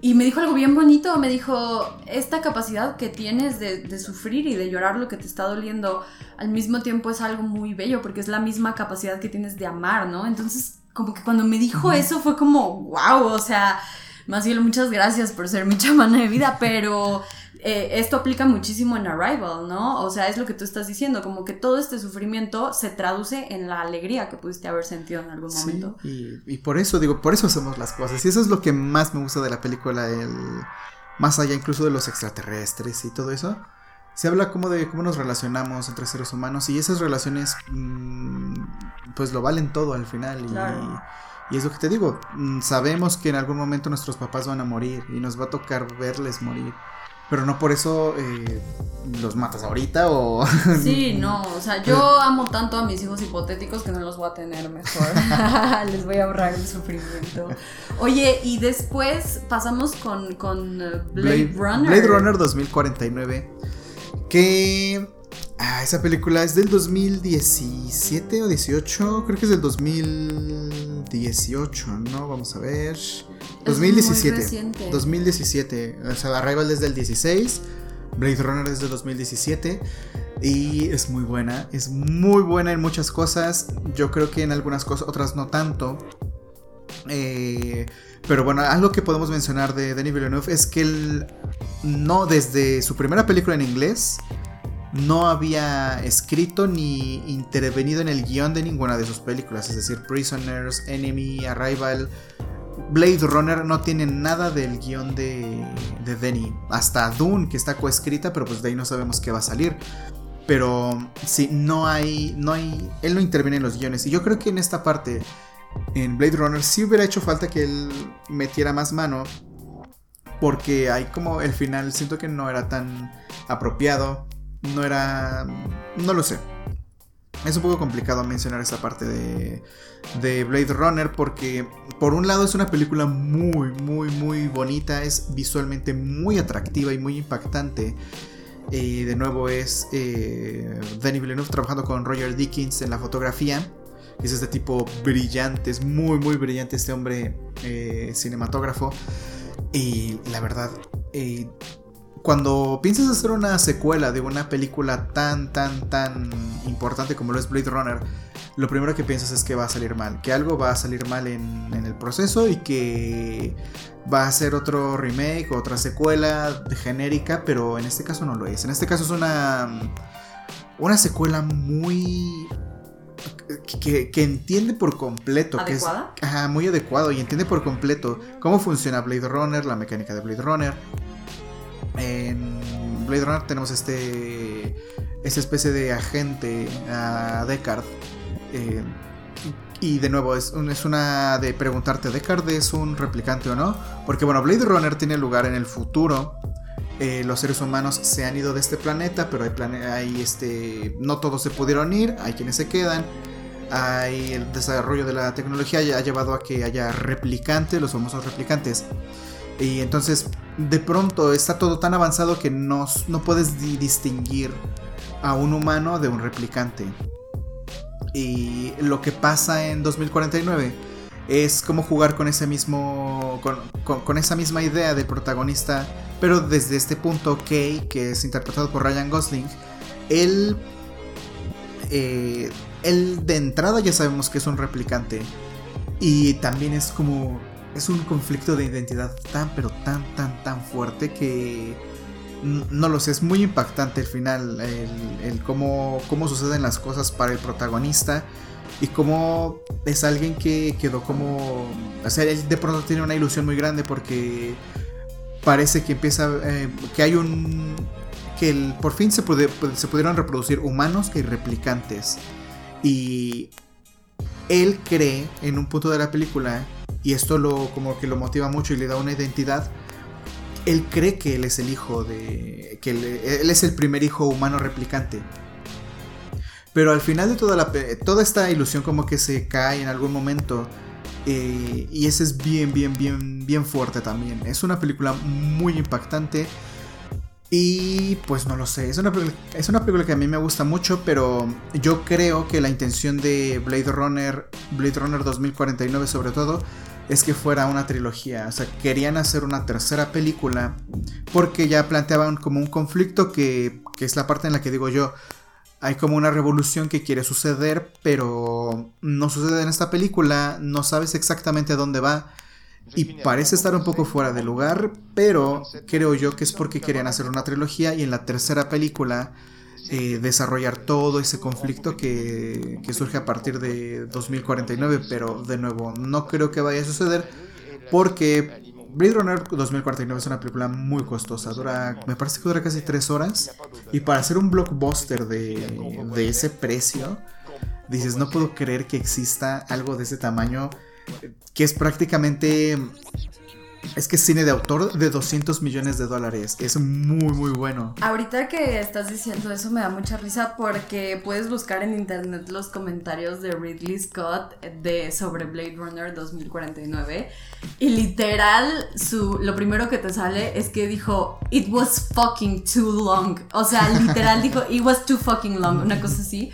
y me dijo algo bien bonito, me dijo, esta capacidad que tienes de, sufrir y de llorar lo que te está doliendo, al mismo tiempo es algo muy bello, porque es la misma capacidad que tienes de amar, ¿no? Entonces, como que cuando me dijo eso fue como, wow, o sea, Más bien, muchas gracias por ser mi chamana de vida, pero eh, esto aplica muchísimo en Arrival, ¿no? O sea, es lo que tú estás diciendo, como que todo este sufrimiento se traduce en la alegría que pudiste haber sentido en algún momento. Y, y, por eso, digo, por eso hacemos las cosas. Y eso es lo que más me gusta de la película, el, más allá incluso de los extraterrestres y todo eso. Se habla como de cómo nos relacionamos entre seres humanos y esas relaciones mmm, pues lo valen todo al final. Y, Claro. y es lo que te digo, mm, sabemos que en algún momento nuestros papás van a morir y nos va a tocar verles morir. Pero no por eso eh, los matas ahorita o... Sí, no, o sea, yo amo tanto a mis hijos hipotéticos que no los voy a tener mejor. Les voy a ahorrar el sufrimiento. Oye, y después pasamos con, con uh, Blade, Runner. Blade Runner 2049. Que. Ah, esa película es del 2017 o 18. Creo que es del 2018, ¿no? Vamos a ver. Es 2017. muy reciente. 2017. O sea, Arrival desde el 16. Blade Runner desde el 2017. Y es muy buena. Es muy buena en muchas cosas. Yo creo que en algunas cosas, otras no tanto. Eh, pero bueno, algo que podemos mencionar de Denis Villeneuve es que él no desde su primera película en inglés no había escrito ni intervenido en el guion de ninguna de sus películas, es decir, Prisoners, Enemy, Arrival, Blade Runner no tiene nada del guion de, de Denny, hasta Dune que está coescrita, pero pues de ahí no sabemos qué va a salir. Pero sí, no hay, no hay, él no interviene en los guiones y yo creo que en esta parte en Blade Runner sí hubiera hecho falta que él metiera más mano. Porque hay como el final, siento que no era tan apropiado. No era. No lo sé. Es un poco complicado mencionar esa parte de, de Blade Runner porque por un lado es una película muy, muy, muy bonita, es visualmente muy atractiva y muy impactante. Y de nuevo es eh, Denis Villeneuve trabajando con Roger Dickens en la fotografía. Es este tipo brillante, es muy, muy brillante este hombre eh, cinematógrafo. Y la verdad, eh, cuando piensas hacer una secuela de una película tan, tan, tan importante como lo es Blade Runner, lo primero que piensas es que va a salir mal, que algo va a salir mal en, en el proceso y que va a ser otro remake, otra secuela genérica, pero en este caso no lo es. En este caso es una, una secuela muy que, que, entiende por completo. ¿Adecuada? Que es, ajá, muy adecuado y entiende por completo cómo funciona Blade Runner, la mecánica de Blade Runner. En Blade Runner tenemos este. Esta especie de agente a Deckard. Eh, y de nuevo, es, un, es, una de preguntarte: ¿Deckard es un replicante o no? Porque bueno, Blade Runner tiene lugar en el futuro. Eh, los seres humanos se han ido de este planeta, pero hay este. No todos se pudieron ir, hay quienes se quedan hay el desarrollo de la tecnología ha llevado a que haya replicantes, los famosos replicantes. Y entonces de pronto está todo tan avanzado que no, no puedes di distinguir a un humano de un replicante. Y lo que pasa en 2049 es como jugar con ese mismo. con, con, con esa misma idea del protagonista. Pero desde este punto, Kay, que es interpretado por Ryan Gosling, él. Eh, él de entrada ya sabemos que es un replicante. Y también es como. Es un conflicto de identidad tan, pero tan, tan, tan fuerte que. No lo sé, es muy impactante el final. El, cómo, cómo suceden las cosas para el protagonista. Y cómo es alguien que quedó como. O sea, él de pronto tiene una ilusión muy grande porque. Parece que empieza. Eh, que hay un. Que el, por fin se, se pudieron reproducir humanos y replicantes. Y él cree en un punto de la película, y esto lo como que lo motiva mucho y le da una identidad. Él cree que él es el hijo de. que él, es el primer hijo humano replicante. Pero al final de toda, la, toda esta ilusión como que se cae en algún momento. Eh, y ese es bien, bien, bien, bien fuerte también. Es una película muy impactante. Y pues no lo sé, es una, es una película que a mí me gusta mucho, pero yo creo que la intención de Blade Runner, Blade Runner 2049 sobre todo, es que fuera una trilogía. O sea, querían hacer una tercera película porque ya planteaban como un conflicto que, que es la parte en la que digo yo, hay como una revolución que quiere suceder, pero no sucede en esta película, no sabes exactamente dónde va. Y parece estar un poco fuera de lugar, pero creo yo que es porque querían hacer una trilogía y en la tercera película eh, desarrollar todo ese conflicto que, que surge a partir de 2049, pero de nuevo no creo que vaya a suceder porque Blade Runner 2049 es una película muy costosa, dura, me parece que dura casi 3 horas y para hacer un blockbuster de, de ese precio, dices, no puedo creer que exista algo de ese tamaño que es prácticamente es que es cine de autor de 200 millones de dólares. Es muy, muy bueno. Ahorita que estás diciendo eso me da mucha risa porque puedes buscar en internet los comentarios de Ridley Scott de, sobre Blade Runner 2049. Y literal, su, lo primero que te sale es que dijo, It was fucking too long. O sea, literal dijo, It was too fucking long. Una cosa así.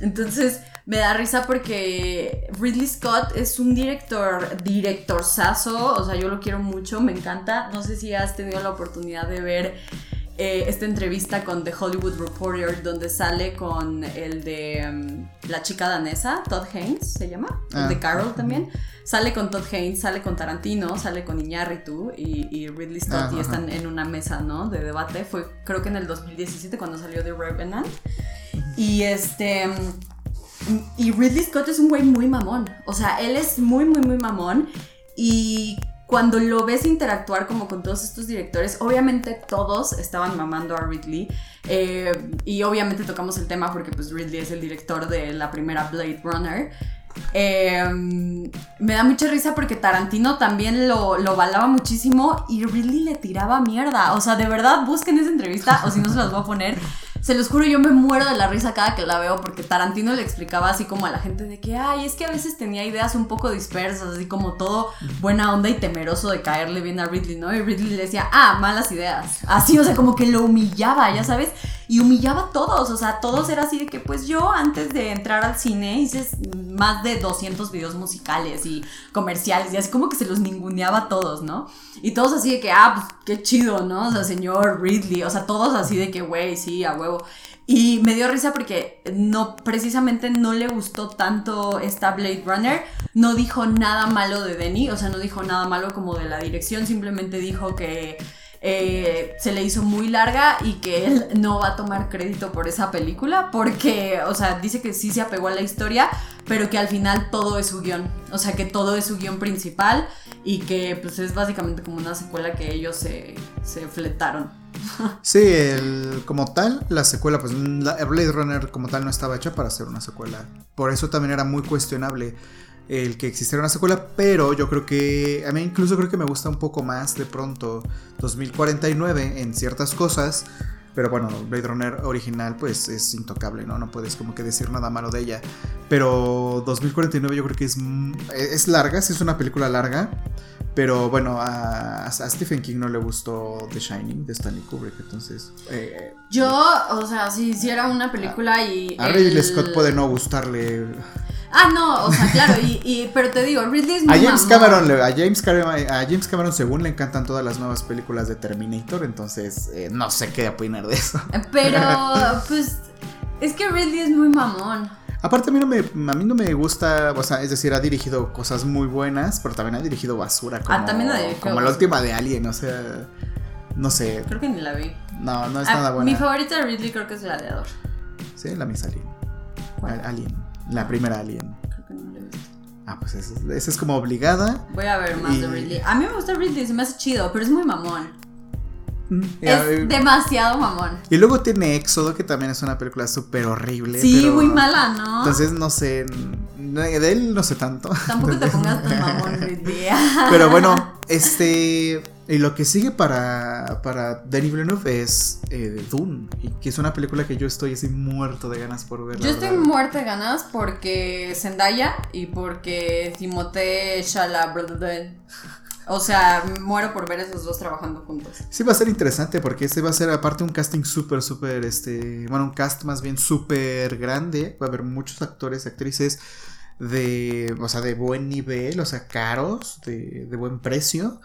Entonces me da risa porque Ridley Scott es un director, director saso, o sea, yo lo quiero mucho, me encanta. No sé si has tenido la oportunidad de ver eh, esta entrevista con The Hollywood Reporter donde sale con el de mm, la chica danesa, Todd Haynes se llama, el de ah. Carol también. Sale con Todd Haynes, sale con Tarantino, sale con Iñárritu y, y Ridley Scott y están en una mesa, ¿no? De debate. Fue creo que en el 2017 cuando salió The Revenant. Y este y Ridley Scott es un güey muy mamón. O sea, él es muy, muy, muy mamón. Y cuando lo ves interactuar como con todos estos directores, obviamente todos estaban mamando a Ridley. Eh, y obviamente tocamos el tema porque pues Ridley es el director de la primera Blade Runner. Eh, me da mucha risa porque Tarantino también lo, lo balaba muchísimo y Ridley le tiraba mierda. O sea, de verdad, busquen esa entrevista o si no se las voy a poner. Se los juro, yo me muero de la risa cada que la veo porque Tarantino le explicaba así como a la gente de que, ay, es que a veces tenía ideas un poco dispersas, así como todo buena onda y temeroso de caerle bien a Ridley, ¿no? Y Ridley le decía, ah, malas ideas. Así, o sea, como que lo humillaba, ya sabes, y humillaba a todos, o sea, todos era así de que, pues yo antes de entrar al cine hice más de 200 videos musicales y comerciales y así como que se los ninguneaba a todos, ¿no? Y todos así de que, ah, pues qué chido, ¿no? O sea, señor Ridley, o sea, todos así de que, güey, sí, a huevo. Y me dio risa porque no, precisamente no le gustó tanto esta Blade Runner. No dijo nada malo de Denny, o sea, no dijo nada malo como de la dirección, simplemente dijo que eh, se le hizo muy larga y que él no va a tomar crédito por esa película porque, o sea, dice que sí se apegó a la historia, pero que al final todo es su guion, o sea, que todo es su guion principal y que pues es básicamente como una secuela que ellos se, se fletaron. Sí, el, como tal, la secuela, pues la Blade Runner como tal no estaba hecha para hacer una secuela. Por eso también era muy cuestionable el que existiera una secuela, pero yo creo que a mí incluso creo que me gusta un poco más de pronto 2049 en ciertas cosas, pero bueno, Blade Runner original pues es intocable, ¿no? No puedes como que decir nada malo de ella. Pero 2049 yo creo que es, es larga, sí es una película larga. Pero bueno, a, Stephen King no le gustó The Shining de Stanley Kubrick, entonces... Eh, yo, o sea, si hiciera una película y... A Ridley Scott puede no gustarle... Ah, no, o sea, claro, y, pero te digo, Ridley es muy a James Cameron, a James Cameron, a James Cameron según le encantan todas las nuevas películas de Terminator, entonces eh, no sé qué opinar de eso. Pero pues es que Ridley es muy mamón. Aparte a mí no me a mí no me gusta, o sea, es decir, ha dirigido cosas muy buenas, pero también ha dirigido basura como, ah, también ha dirigido como la última de Alien, o sea, no sé. Creo que ni la vi. No, no es ah, nada buena. Mi favorita de Ridley creo que es Gladiador. Sí, la misa Alien. Alien. La primera Alien. Creo que no la he visto. Ah, pues esa, es como obligada. Voy a ver más de Ridley. A mí me gusta Ridley, se me hace chido, pero es muy mamón. Mm, es demasiado mamón. Y luego tiene Éxodo, que también es una película súper horrible. Sí, muy mala, ¿no? Entonces, no sé. De él no sé tanto. Tampoco te pongas tan mamón, Ridley. Pero bueno, este. Y lo que sigue para, para Denis Villeneuve es eh, Dune, y que es una película que yo estoy así muerto de ganas por ver. Yo estoy muerto de ganas porque Zendaya y porque Timothée Chalamet. O sea, muero por ver esos dos trabajando juntos. Sí, va a ser interesante porque este va a ser aparte un casting súper, súper, este, bueno, un cast más bien súper grande. Va a haber muchos actores, actrices de, o sea, de buen nivel, o sea, caros, de, de buen precio.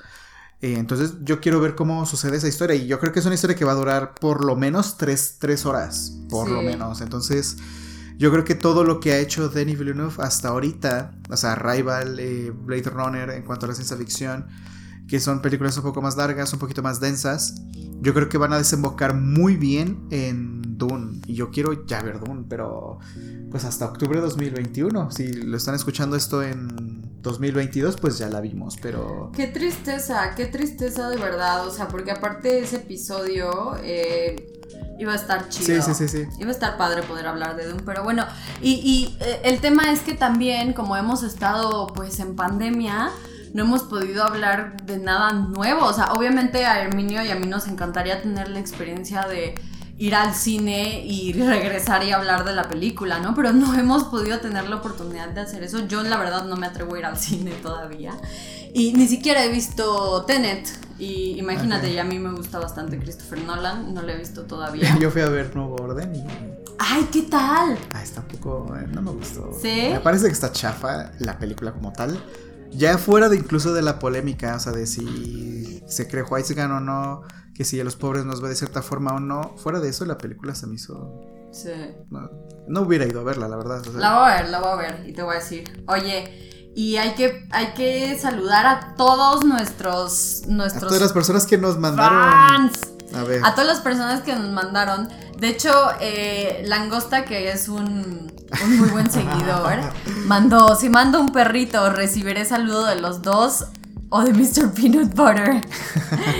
Eh, entonces yo quiero ver cómo sucede esa historia y yo creo que es una historia que va a durar por lo menos tres, horas, por lo menos. Entonces Yo creo que todo lo que ha hecho Denis Villeneuve hasta ahorita, o sea, Rival, eh, Blade Runner en cuanto a la ciencia ficción, que son películas un poco más largas, un poquito más densas, yo creo que van a desembocar muy bien en Dune. Y yo quiero ya ver Dune, pero pues hasta octubre de 2021. Si lo están escuchando esto en 2022, pues ya la vimos, pero... Qué tristeza, qué tristeza de verdad. O sea, porque aparte de ese episodio... Eh, iba a estar chido. Sí, sí, sí. Iba a estar padre poder hablar de Doom, pero bueno, y, y eh, el tema es que también, como hemos estado pues en pandemia, no hemos podido hablar de nada nuevo. O sea, obviamente a Herminio y a mí nos encantaría tener la experiencia de ir al cine y regresar y hablar de la película, ¿no? Pero no hemos podido tener la oportunidad de hacer eso. Yo la verdad no me atrevo a ir al cine todavía. Y ni siquiera he visto Tenet. Y imagínate, ya a mí me gusta bastante Christopher Nolan, no lo he visto todavía. Yo fui a ver Nuevo Orden y... ¡Ay, qué tal! Ay, está un poco... Eh, no me gustó. ¿Sí? Me parece que está chafa la película como tal. Ya fuera de incluso de la polémica, o sea, de si se cree Weissgan o no, que si a los pobres nos ve de cierta forma o no, fuera de eso la película se me hizo... Sí. No, hubiera ido a verla, la verdad. La voy a ver, la voy a ver y te voy a decir, oye, y hay que, hay que saludar a todos nuestros, nuestros... A todas las personas que nos mandaron... Fans. A ver. A todas las personas que nos mandaron. De hecho, eh, Langosta, que es un, un muy buen seguidor, mandó, si mando un perrito, recibiré saludo de los dos o de Mr. Peanut Butter.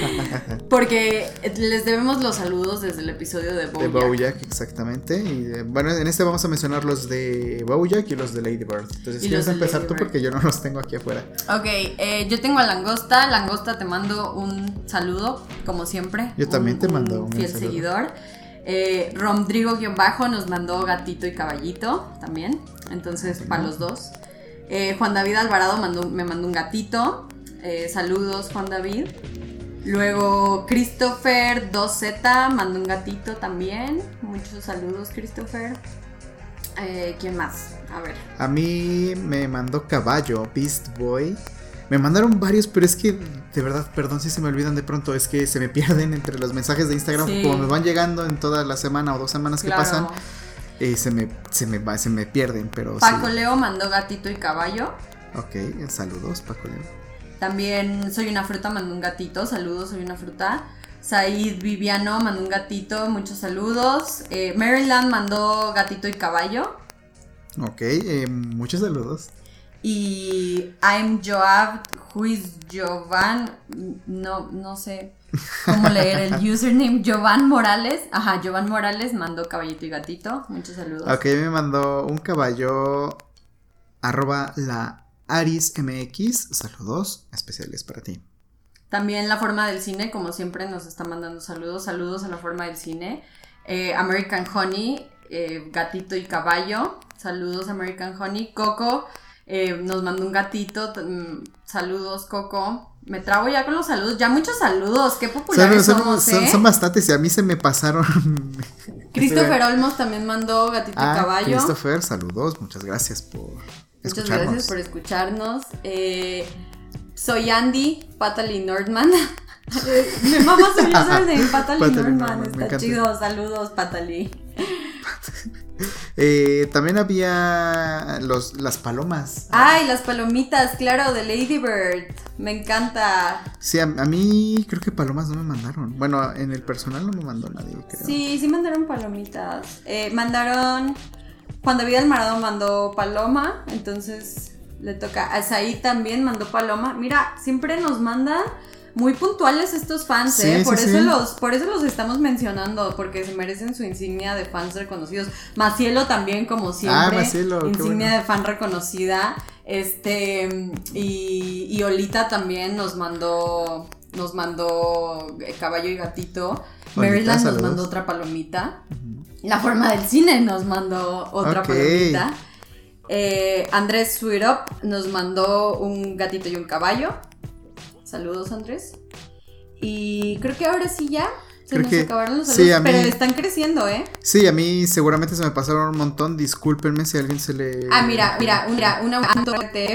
Porque les debemos los saludos desde el episodio de Bojack. De Bojack, exactamente. Y bueno, en este vamos a mencionar los de Bojack y los de Lady Bird. Entonces, quieres empezar tú porque yo no los tengo aquí afuera. Ok, eh, yo tengo a Langosta. Langosta, te mando un saludo, como siempre. Yo también te mando un, fiel seguidor. Eh, Romdrigo-bajo nos mandó gatito y caballito también. Entonces, para los dos. Eh, Juan David Alvarado mandó, me mandó un gatito. Eh, saludos, Juan David. Luego Christopher 2Z mandó un gatito también. Muchos saludos, Christopher. Eh, ¿Quién más? A ver. A mí me mandó Caballo, Beast Boy. Me mandaron varios, pero es que, de verdad, perdón si se me olvidan de pronto, es que se me pierden entre los mensajes de Instagram, como me van llegando en toda la semana o dos semanas que pasan, eh, se, me, se, me, se me pierden, pero Paco Leo mandó gatito y caballo. Ok, saludos, Paco Leo. También Soy una fruta, mandó un gatito. Saludos, soy una fruta. Said Viviano mandó un gatito, muchos saludos. Eh, Maryland mandó gatito y caballo. Ok, eh, muchos saludos. Y I'm Joab, who is Jovan, no, no sé cómo leer el username, Jovan Morales. Ajá, Jovan Morales mandó caballito y gatito, muchos saludos. Ok, me mandó un caballo arroba la Aris MX, saludos especiales para ti. También la forma del cine, como siempre, nos está mandando saludos. Saludos a la forma del cine. Eh, American Honey, eh, gatito y caballo. Saludos American Honey. Coco eh, nos mandó un gatito. Mm, saludos Coco. Me trago ya con los saludos. Ya muchos saludos. Qué populares son, somos, son, bastantes y a mí se me pasaron. Christopher Olmos también mandó gatito y ah, caballo. Christopher, saludos. Muchas gracias por Muchas gracias por escucharnos. Eh, soy Andy, Pataly Nordman. Mi mamá soy yo de Pataly Nordman. Está chido. Saludos, Pataly. Eh, también había los, las palomas. Ay, las palomitas, claro, de Lady Bird. Me encanta. Sí, a, mí creo que palomas no me mandaron. Bueno, en el personal no me mandó nadie, creo. Sí, sí mandaron palomitas. Eh, mandaron Juan David Almarado mandó Paloma, entonces le toca. A Said también mandó Paloma. Mira, siempre nos mandan muy puntuales estos fans, ¿eh? por, eso Los, por eso los estamos mencionando, porque se merecen su insignia de fans reconocidos. Macielo también, como siempre. Ah, insignia de fan reconocida. Este, y, y Olita también nos mandó, nos mandó eh, Caballo y Gatito. Maryland nos mandó otra palomita. La forma del cine nos mandó otra palomita. Eh, Andrés Sweetup nos mandó un gatito y un caballo. Saludos, Andrés. Y creo que ahora sí ya. Se nos acabaron los saludos, pero están creciendo, ¿eh? Sí, a mí seguramente se me pasaron un montón. Discúlpenme si a alguien se le. Ah, mira, mira, mira, una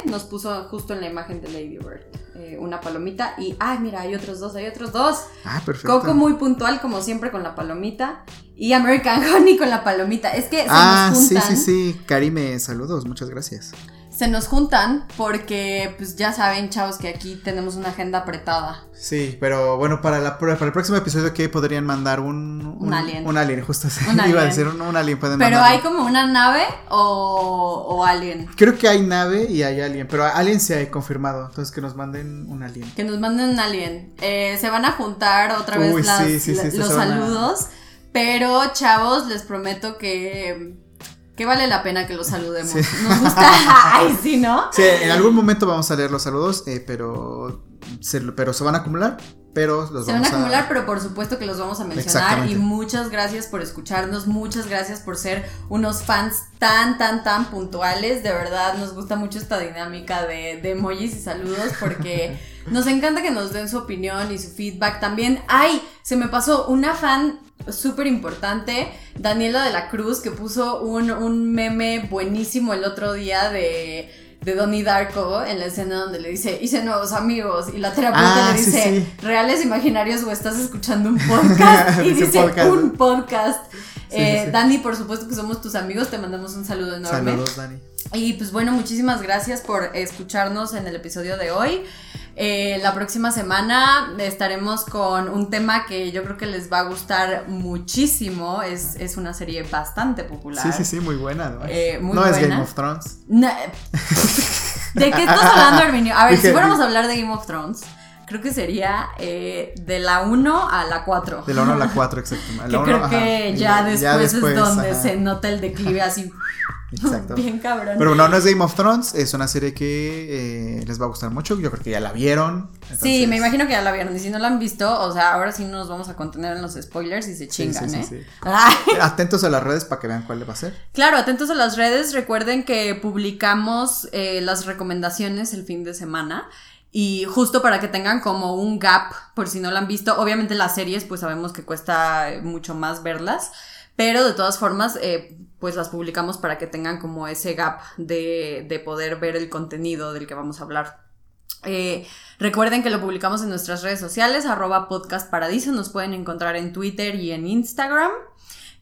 nos puso justo en la imagen de Lady Bird. Eh, una palomita y, ay, mira, hay otros dos, hay otros dos. Ah, perfecto. Coco muy puntual, como siempre, con la palomita. Y American Honey con la palomita. Es que se ah, nos juntan. sí, sí, sí. Karime, saludos, muchas gracias. Se nos juntan porque, pues ya saben, chavos, que aquí tenemos una agenda apretada. Sí, pero bueno, para, la, para el próximo episodio, ¿qué podrían mandar? Un, Un alien. Un alien, justo así. Un Iba a decir un, un alien, pueden Pero mandarlo. hay como una nave o, o alien. Creo que hay nave y hay alien, pero alien sí hay confirmado. Entonces que nos manden un alien. Que nos manden un alien. Eh, se van a juntar otra vez Uy, las- sí, sí, sí, la- sí, los se a- saludos. Pero, chavos, les prometo que, que vale la pena que los saludemos. Sí. Nos gusta. Ay, sí, ¿no? Sí, en algún momento vamos a leer los saludos, eh, pero, se, pero se van a acumular. Pero los Se van a acumular, pero por supuesto que los vamos a mencionar. Y muchas gracias por escucharnos, muchas gracias por ser unos fans tan, tan, tan puntuales. De verdad, nos gusta mucho esta dinámica de, de emojis y saludos porque nos encanta que nos den su opinión y su feedback. También, ay, se me pasó una fan súper importante, Daniela de la Cruz, que puso un, un meme buenísimo el otro día de de Donnie Darko en la escena donde le dice, hice nuevos amigos, y la terapeuta Ah, le dice, sí. reales imaginarios o estás escuchando un podcast, y Dice podcast. un podcast. Sí, Eh, sí. Dani, por supuesto que somos tus amigos, te mandamos un saludo enorme. Saludos, Dani. Y pues bueno, muchísimas gracias por escucharnos en el episodio de hoy. Eh, la próxima semana estaremos con un tema que yo creo que les va a gustar muchísimo. Es, es una serie bastante popular. Sí, sí, sí, muy buena. además. Eh, muy no es. Game of Thrones. Na- ¿De qué estás hablando, Herminio? A ver, Dije- si fuéramos a hablar de Game of Thrones, creo que sería eh, de la 1 a la 4. De la 1 a la 4, exacto. La Que uno, creo ajá, que ya después, es donde ajá, se nota el declive así. Exacto. Bien cabrón. Pero no, no es Game of Thrones, es una serie que eh, les va a gustar mucho. Yo creo que ya la vieron. Sí, me imagino que ya la vieron. Y si no la han visto, o sea, ahora sí no nos vamos a contener en los spoilers y se chingan, sí, ¿eh? sí, sí. Ay, Atentos a las redes para que vean cuál va a ser. claro, atentos a las redes. Recuerden que publicamos eh, las recomendaciones el fin de semana. Y justo para que tengan como un gap, por si no la han visto. Obviamente las series, pues sabemos que cuesta eh, mucho más verlas. Pero de todas formas, eh, pues las publicamos para que tengan como ese gap de, de poder ver el contenido del que vamos a hablar. Eh, recuerden que lo publicamos en nuestras redes sociales, arroba podcast paradiso, nos pueden encontrar en Twitter y en Instagram.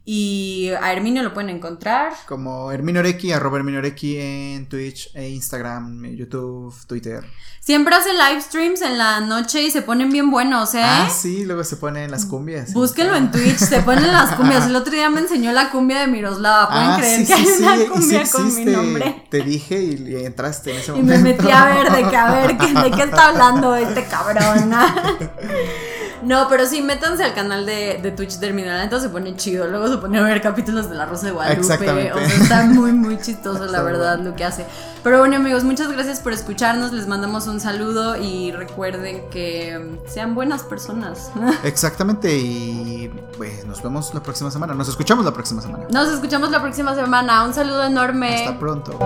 Y a Herminio lo pueden encontrar. Como Herminoreki, arroba Herminoreki en Twitch, e Instagram, YouTube, Twitter. Siempre hace live streams en la noche y se ponen bien buenos, ¿eh? Ah, sí, luego se ponen las cumbias. Búsquenlo en Twitch, se ponen las cumbias. El otro día me enseñó la cumbia de Miroslava. ¿Pueden Ah, creer sí, que sí, hay sí, una y sí cumbia con mi existe. nombre? Te dije y, y entraste en ese Y momento. me metí a ver de que a ver ¿qué- de qué está hablando este cabrón. No, pero sí, métanse al canal de, de Twitch. La neta se pone chido. Luego se pone a ver capítulos de La Rosa de Guadalupe. Exactamente. O sea, está muy, muy chistoso, la verdad, lo que hace. Pero bueno, amigos, muchas gracias por escucharnos. Les mandamos un saludo y recuerden que mm, sean buenas personas. Exactamente, y pues nos vemos la próxima semana. Nos escuchamos la próxima semana. Nos escuchamos la próxima semana. Un saludo enorme. Hasta pronto.